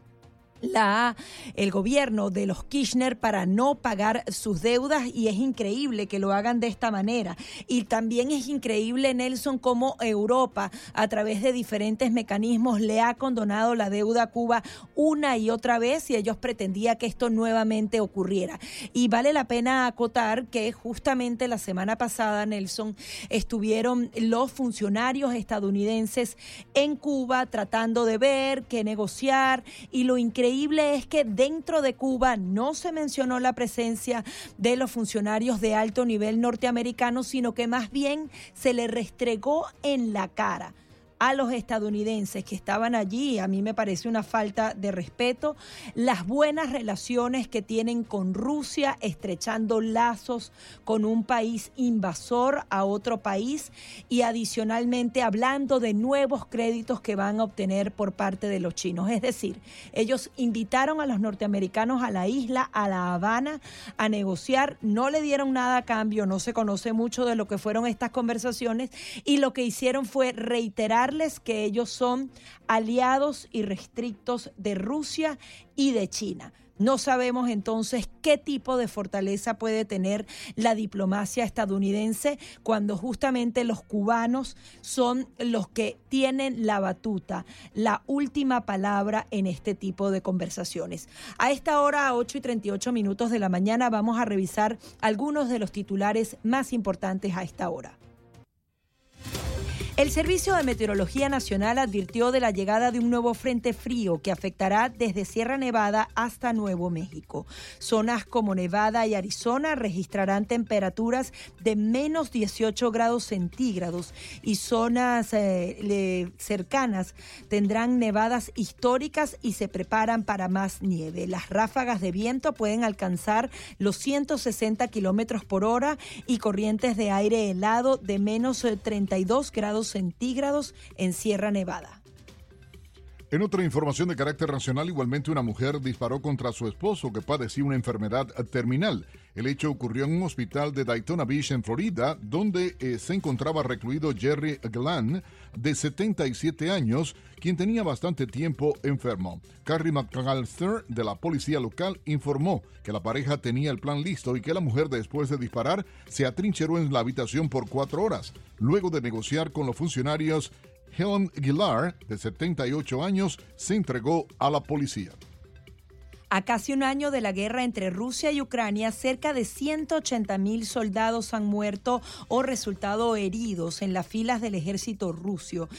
la, el gobierno de los Kirchner para no pagar sus deudas y es increíble que lo hagan de esta manera. Y también es increíble, Nelson, cómo Europa a través de diferentes mecanismos le ha condonado la deuda a Cuba una y otra vez y ellos pretendían que esto nuevamente ocurriera. Y vale la pena acotar que justamente la semana pasada, Nelson, estuvieron los funcionarios estadounidenses en Cuba tratando de ver qué negociar y lo increíble increíble es que dentro de Cuba no se mencionó la presencia de los funcionarios de alto nivel norteamericanos, sino que más bien se le restregó en la cara a los estadounidenses que estaban allí, a mí me parece una falta de respeto, las buenas relaciones que tienen con Rusia, estrechando lazos con un país invasor a otro país. Y adicionalmente hablando de nuevos créditos que van a obtener por parte de los chinos. Es decir, ellos invitaron a los norteamericanos a la isla, a La Habana, a negociar, no le dieron nada a cambio, no se conoce mucho de lo que fueron estas conversaciones. Y lo que hicieron fue reiterar que ellos son aliados y restrictos de Rusia y de China. No sabemos entonces qué tipo de fortaleza puede tener la diplomacia estadounidense cuando justamente los cubanos son los que tienen la batuta, la última palabra en este tipo de conversaciones. A esta hora, a 8 y 38 minutos de la mañana, vamos a revisar algunos de los titulares más importantes a esta hora. El Servicio de Meteorología Nacional advirtió de la llegada de un nuevo frente frío que afectará desde Sierra Nevada hasta Nuevo México. Zonas como Nevada y Arizona registrarán temperaturas de menos 18 grados centígrados y zonas eh, cercanas tendrán nevadas históricas y se preparan para más nieve. Las ráfagas de viento pueden alcanzar los 160 kilómetros por hora y corrientes de aire helado de menos 32 eh, grados centígrados en Sierra Nevada. En otra información de carácter nacional, igualmente una mujer disparó contra su esposo que padecía una enfermedad terminal. El hecho ocurrió en un hospital de Daytona Beach, en Florida, donde eh, se encontraba recluido Jerry Glenn, de 77 años, quien tenía bastante tiempo enfermo. Carrie McAllister, de la policía local, informó que la pareja tenía el plan listo y que la mujer, después de disparar, se atrincheró en la habitación por cuatro horas. Luego de negociar con los funcionarios, Helen Gillar, de 78 años, se entregó a la policía. A casi un año de la guerra entre Rusia y Ucrania, cerca de 180 mil soldados han muerto o resultado heridos en las filas del ejército ruso,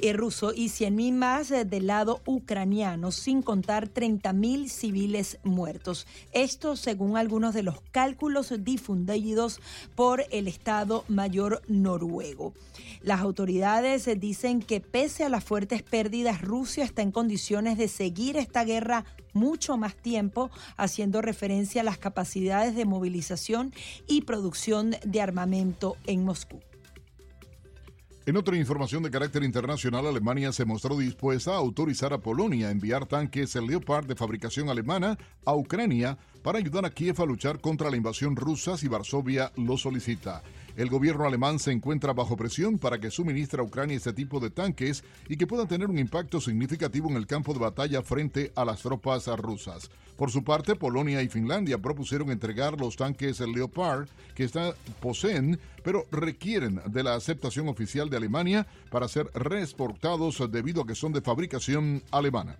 eh, ruso y 100 mil más eh, del lado ucraniano, sin contar 30 mil civiles muertos. Esto según algunos de los cálculos difundidos por el Estado Mayor noruego. Las autoridades eh, dicen que pese a las fuertes pérdidas, Rusia está en condiciones de seguir esta guerra mucho más tiempo, haciendo referencia a las capacidades de movilización y producción de armamento en Moscú. En otra información de carácter internacional, Alemania se mostró dispuesta a autorizar a Polonia a enviar tanques Leopard de fabricación alemana a Ucrania para ayudar a Kiev a luchar contra la invasión rusa si Varsovia lo solicita. El gobierno alemán se encuentra bajo presión para que suministre a Ucrania este tipo de tanques y que puedan tener un impacto significativo en el campo de batalla frente a las tropas rusas. Por su parte, Polonia y Finlandia propusieron entregar los tanques Leopard que poseen, pero requieren de la aceptación oficial de Alemania para ser reexportados debido a que son de fabricación alemana.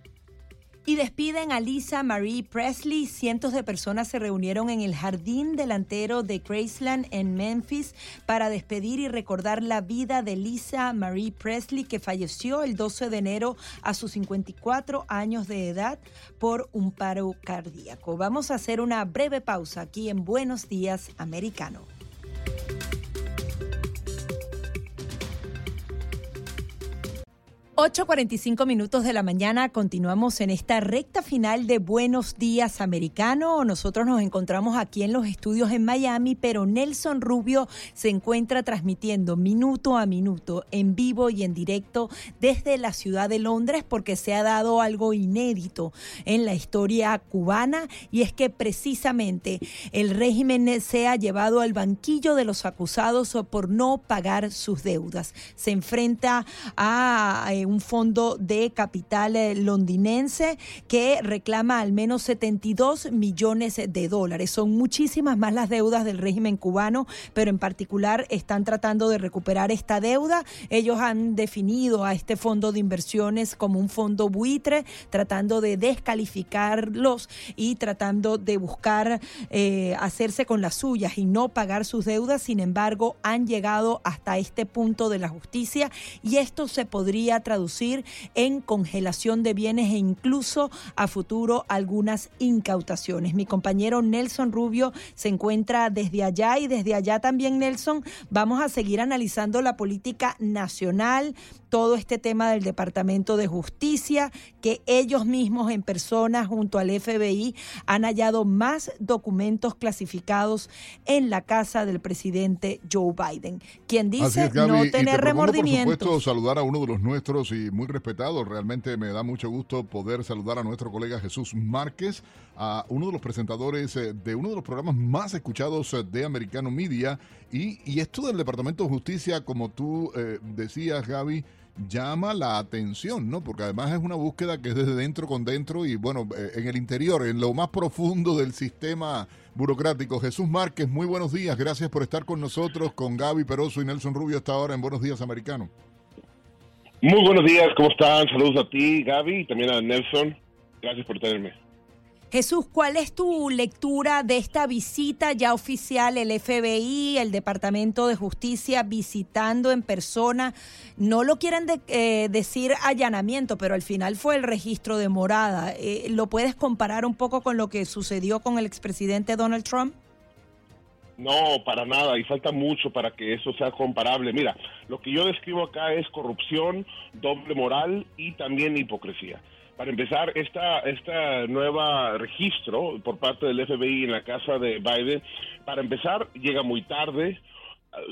Y despiden a Lisa Marie Presley. Cientos de personas se reunieron en el jardín delantero de Graceland en Memphis para despedir y recordar la vida de Lisa Marie Presley, que falleció el 12 de enero a sus 54 años de edad por un paro cardíaco. Vamos a hacer una breve pausa aquí en Buenos Días Americano. 8.45 minutos de la mañana, continuamos en esta recta final de Buenos Días Americano. Nosotros nos encontramos aquí en los estudios en Miami, pero Nelson Rubio se encuentra transmitiendo minuto a minuto, en vivo y en directo desde la ciudad de Londres, porque se ha dado algo inédito en la historia cubana y es que precisamente el régimen se ha llevado al banquillo de los acusados por no pagar sus deudas. Se enfrenta a eh, un fondo de capital eh, londinense que reclama al menos 72 millones de dólares. Son muchísimas más las deudas del régimen cubano, pero en particular están tratando de recuperar esta deuda. Ellos han definido a este fondo de inversiones como un fondo buitre, tratando de descalificarlos y tratando de buscar eh, hacerse con las suyas y no pagar sus deudas. Sin embargo, han llegado hasta este punto de la justicia y esto se podría traducir en congelación de bienes e incluso a futuro algunas incautaciones. Mi compañero Nelson Rubio se encuentra desde allá y desde allá también, Nelson, vamos a seguir analizando la política nacional, todo este tema del Departamento de Justicia, que ellos mismos en persona junto al FBI han hallado más documentos clasificados en la casa del presidente Joe Biden, quien dice no tener remordimientos. Por supuesto, saludar a uno de los nuestros y muy respetados. Realmente me da mucho gusto poder saludar a nuestro colega Jesús Márquez, a uno de los presentadores eh, de uno de los programas más escuchados eh, de Americano Media. Y, y esto del Departamento de Justicia, como tú eh, decías, Gaby, llama la atención, ¿no? Porque además es una búsqueda que es desde dentro con dentro y bueno, eh, en el interior, en lo más profundo del sistema burocrático. Jesús Márquez, muy buenos días, gracias por estar con nosotros, con Gaby Peroso y Nelson Rubio hasta ahora en Buenos Días Americano. Muy buenos días, ¿cómo están? Saludos a ti, Gaby, y también a Nelson. Gracias por tenerme. Jesús, ¿cuál es tu lectura de esta visita ya oficial, el FBI, el Departamento de Justicia visitando en persona? No lo quieren eh, decir allanamiento, pero al final fue el registro de morada. Eh, ¿Lo puedes comparar un poco con lo que sucedió con el expresidente Donald Trump? No, para nada, y falta mucho para que eso sea comparable. Mira, lo que yo describo acá es corrupción, doble moral y también hipocresía. Para empezar, esta, esta nueva registro por parte del FBI en la casa de Biden, para empezar, llega muy tarde,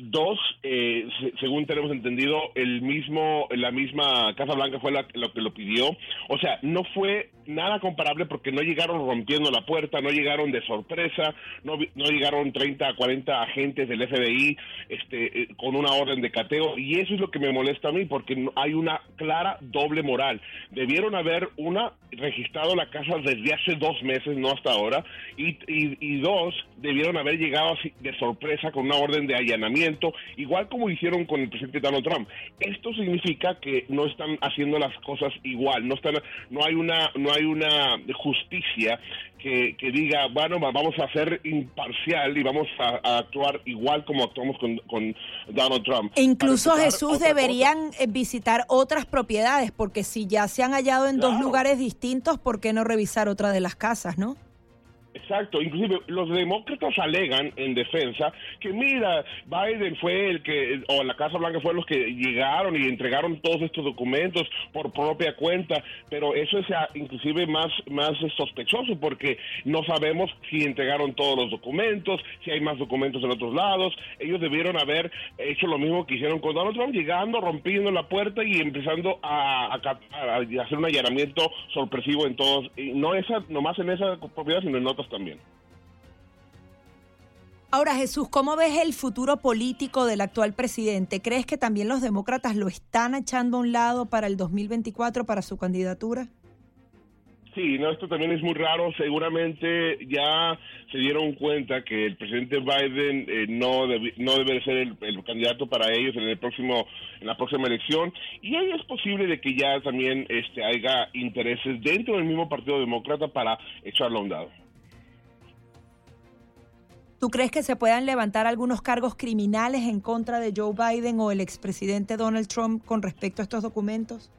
Dos, eh, según tenemos entendido, el mismo, la misma Casa Blanca fue la, lo que lo pidió. O sea, no fue nada comparable porque no llegaron rompiendo la puerta, no llegaron de sorpresa, no, no llegaron 30 a 40 agentes del FBI este, eh, con una orden de cateo. Y eso es lo que me molesta a mí porque hay una clara doble moral. Debieron haber, una, registrado la casa desde hace dos meses, no hasta ahora. Y, y dos, debieron haber llegado de sorpresa con una orden de allanamiento igual como hicieron con el presidente Donald Trump. Esto significa que no están haciendo las cosas igual, no están, no hay una, hay una justicia que, diga, bueno, vamos a ser imparcial y vamos a, actuar igual como actuamos con, Donald Trump. E incluso Jesús deberían eh, visitar otras propiedades, porque si ya se han hallado en dos lugares distintos, ¿por qué no revisar otra de las casas, no? Exacto, inclusive los demócratas alegan en defensa que mira, Biden fue el que, o la Casa Blanca fue los que llegaron y entregaron todos estos documentos por propia cuenta, pero eso es inclusive más, más sospechoso porque no sabemos si entregaron todos los documentos, si hay más documentos en otros lados, ellos debieron haber hecho lo mismo que hicieron con Donald Trump, llegando, rompiendo la puerta y empezando a, hacer un allanamiento sorpresivo en todos, y no esa, nomás en esa propiedad, sino en otras también. Ahora, Jesús, ¿cómo ves el futuro político del actual presidente? ¿Crees que también los demócratas lo están echando a un lado para el 2024, para su candidatura? Sí, no, esto también es muy raro. Seguramente ya se dieron cuenta que el presidente Biden eh, no no debe ser el, candidato para ellos en el próximo en la próxima elección y ahí es posible de que ya también este haya intereses dentro del mismo Partido Demócrata para echarlo a un lado. ¿Tú crees que se puedan levantar algunos cargos criminales en contra de Joe Biden o el expresidente Donald Trump con respecto a estos documentos?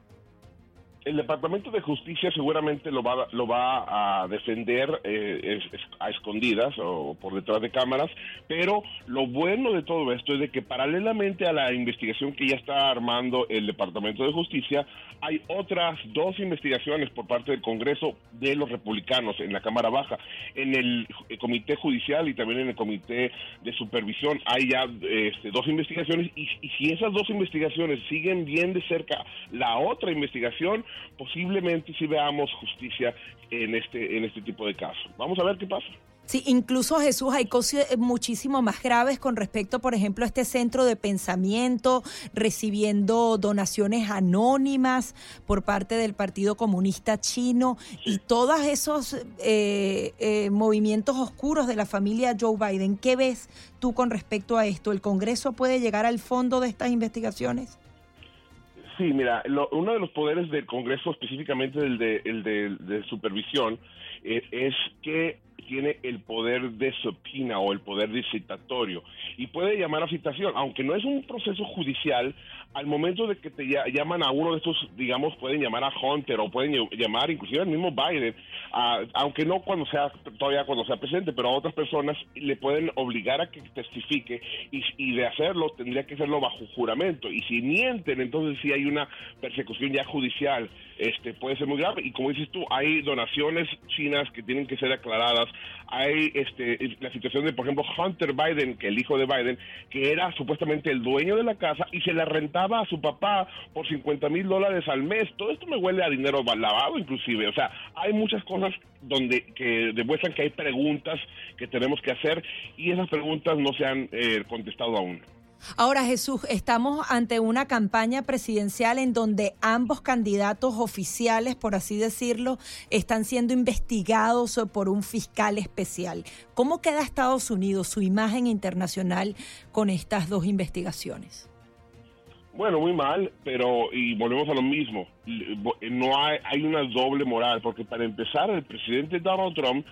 El Departamento de Justicia seguramente lo va, lo va a defender eh, a escondidas o por detrás de cámaras, pero lo bueno de todo esto es de que paralelamente a la investigación que ya está armando el Departamento de Justicia, hay otras dos investigaciones por parte del Congreso de los republicanos en la Cámara Baja, en el, Comité Judicial y también en el Comité de Supervisión. Hay ya este, dos investigaciones y si esas dos investigaciones siguen bien de cerca la otra investigación, posiblemente si veamos justicia en este, en este tipo de casos. Vamos a ver qué pasa. Sí, incluso Jesús, hay cosas eh, muchísimo más graves con respecto, por ejemplo, a este centro de pensamiento recibiendo donaciones anónimas por parte del Partido Comunista Chino y todos esos eh, eh, movimientos oscuros de la familia Joe Biden. ¿Qué ves tú con respecto a esto? ¿El Congreso puede llegar al fondo de estas investigaciones? Sí, mira, uno de los poderes del Congreso, específicamente el de, el de, supervisión, eh, es que tiene el poder de supina o el poder de citatorio y puede llamar a citación, aunque no es un proceso judicial, al momento de que te llaman a uno de estos, digamos, pueden llamar a Hunter o pueden llamar inclusive al mismo Biden, aunque no cuando sea, todavía cuando sea presidente, pero a otras personas le pueden obligar a que testifique y, y de hacerlo tendría que hacerlo bajo juramento. Y si mienten, entonces sí hay una persecución ya judicial, este puede ser muy grave. Y como dices tú, hay donaciones chinas que tienen que ser aclaradas, hay este la situación de, por ejemplo, Hunter Biden, que el hijo de Biden, que era supuestamente el dueño de la casa y se la rentaba a su papá por 50 mil dólares al mes. Todo esto me huele a dinero lavado inclusive. O sea, hay muchas cosas donde que demuestran que hay preguntas que tenemos que hacer y esas preguntas no se han eh, contestado aún. Ahora, Jesús, estamos ante una campaña presidencial en donde ambos candidatos oficiales, por así decirlo, están siendo investigados por un fiscal especial. ¿Cómo queda Estados Unidos, su imagen internacional con estas dos investigaciones? Bueno, muy mal, pero y volvemos a lo mismo. No hay, hay una doble moral, porque para empezar, el presidente Donald Trump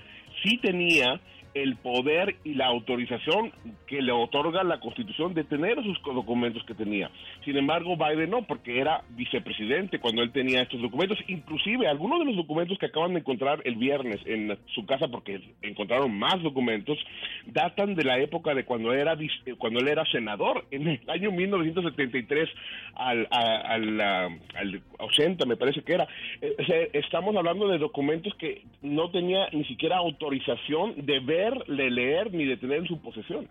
sí tenía el poder y la autorización que le otorga la Constitución de tener esos documentos que tenía. Sin embargo, Biden no, porque era vicepresidente cuando él tenía estos documentos. Inclusive, algunos de los documentos que acaban de encontrar el viernes en su casa, porque encontraron más documentos, datan de la época de cuando, era, cuando él era senador, en el año 1973 al, al, al 80, me parece que era. Eh, estamos hablando de documentos que no tenía ni siquiera autorización de ver de leer ni de tener en su posesión.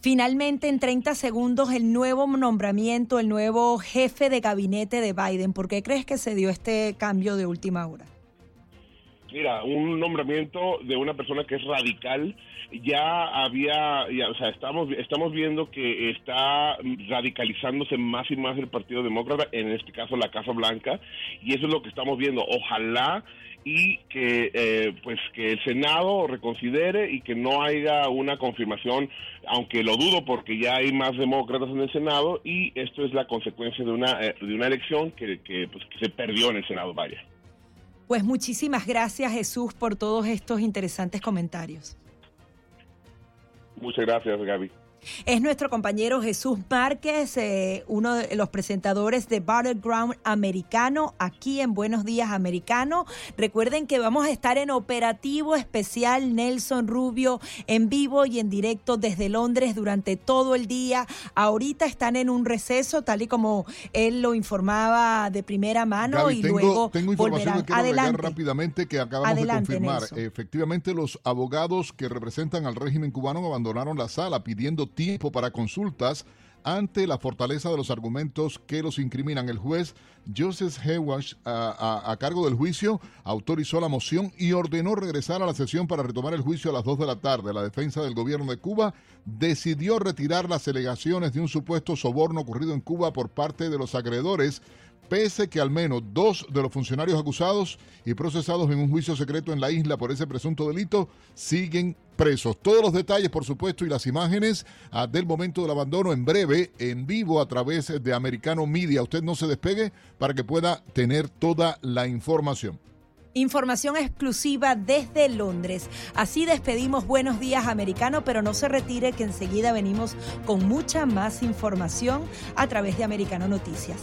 Finalmente, en 30 segundos, el nuevo nombramiento, el nuevo jefe de gabinete de Biden. ¿Por qué crees que se dio este cambio de última hora? Mira, un nombramiento de una persona que es radical, ya había, o sea, estamos, estamos viendo que está radicalizándose más y más el Partido Demócrata, en este caso la Casa Blanca, y eso es lo que estamos viendo. Ojalá y que eh, pues que el Senado reconsidere y que no haya una confirmación, aunque lo dudo porque ya hay más demócratas en el Senado y esto es la consecuencia de una eh, de una elección que, que, pues, que se perdió en el Senado, vaya. Pues muchísimas gracias Jesús por todos estos interesantes comentarios. Muchas gracias Gaby. Es nuestro compañero Jesús Márquez, eh, uno de los presentadores de Battleground Americano, aquí en Buenos Días Americano. Recuerden que vamos a estar en operativo especial Nelson Rubio en vivo y en directo desde Londres durante todo el día. Ahorita están en un receso, tal y como él lo informaba de primera mano y luego tengo información que quiero rápidamente que acabamos de confirmar. Efectivamente, los abogados que representan al régimen cubano abandonaron la sala pidiendo tiempo para consultas ante la fortaleza de los argumentos que los incriminan. El juez Joseph Hewash, a, cargo del juicio, autorizó la moción y ordenó regresar a la sesión para retomar el juicio a las 2 de la tarde. La defensa del gobierno de Cuba decidió retirar las alegaciones de un supuesto soborno ocurrido en Cuba por parte de los acreedores pese que al menos dos de los funcionarios acusados y procesados en un juicio secreto en la isla por ese presunto delito siguen presos. Todos los detalles, por supuesto, y las imágenes ah, del momento del abandono en breve, en vivo a través de Americano Media. Usted no se despegue para que pueda tener toda la información. Información exclusiva desde Londres. Así despedimos Buenos Días Americano, pero no se retire que enseguida venimos con mucha más información a través de Americano Noticias.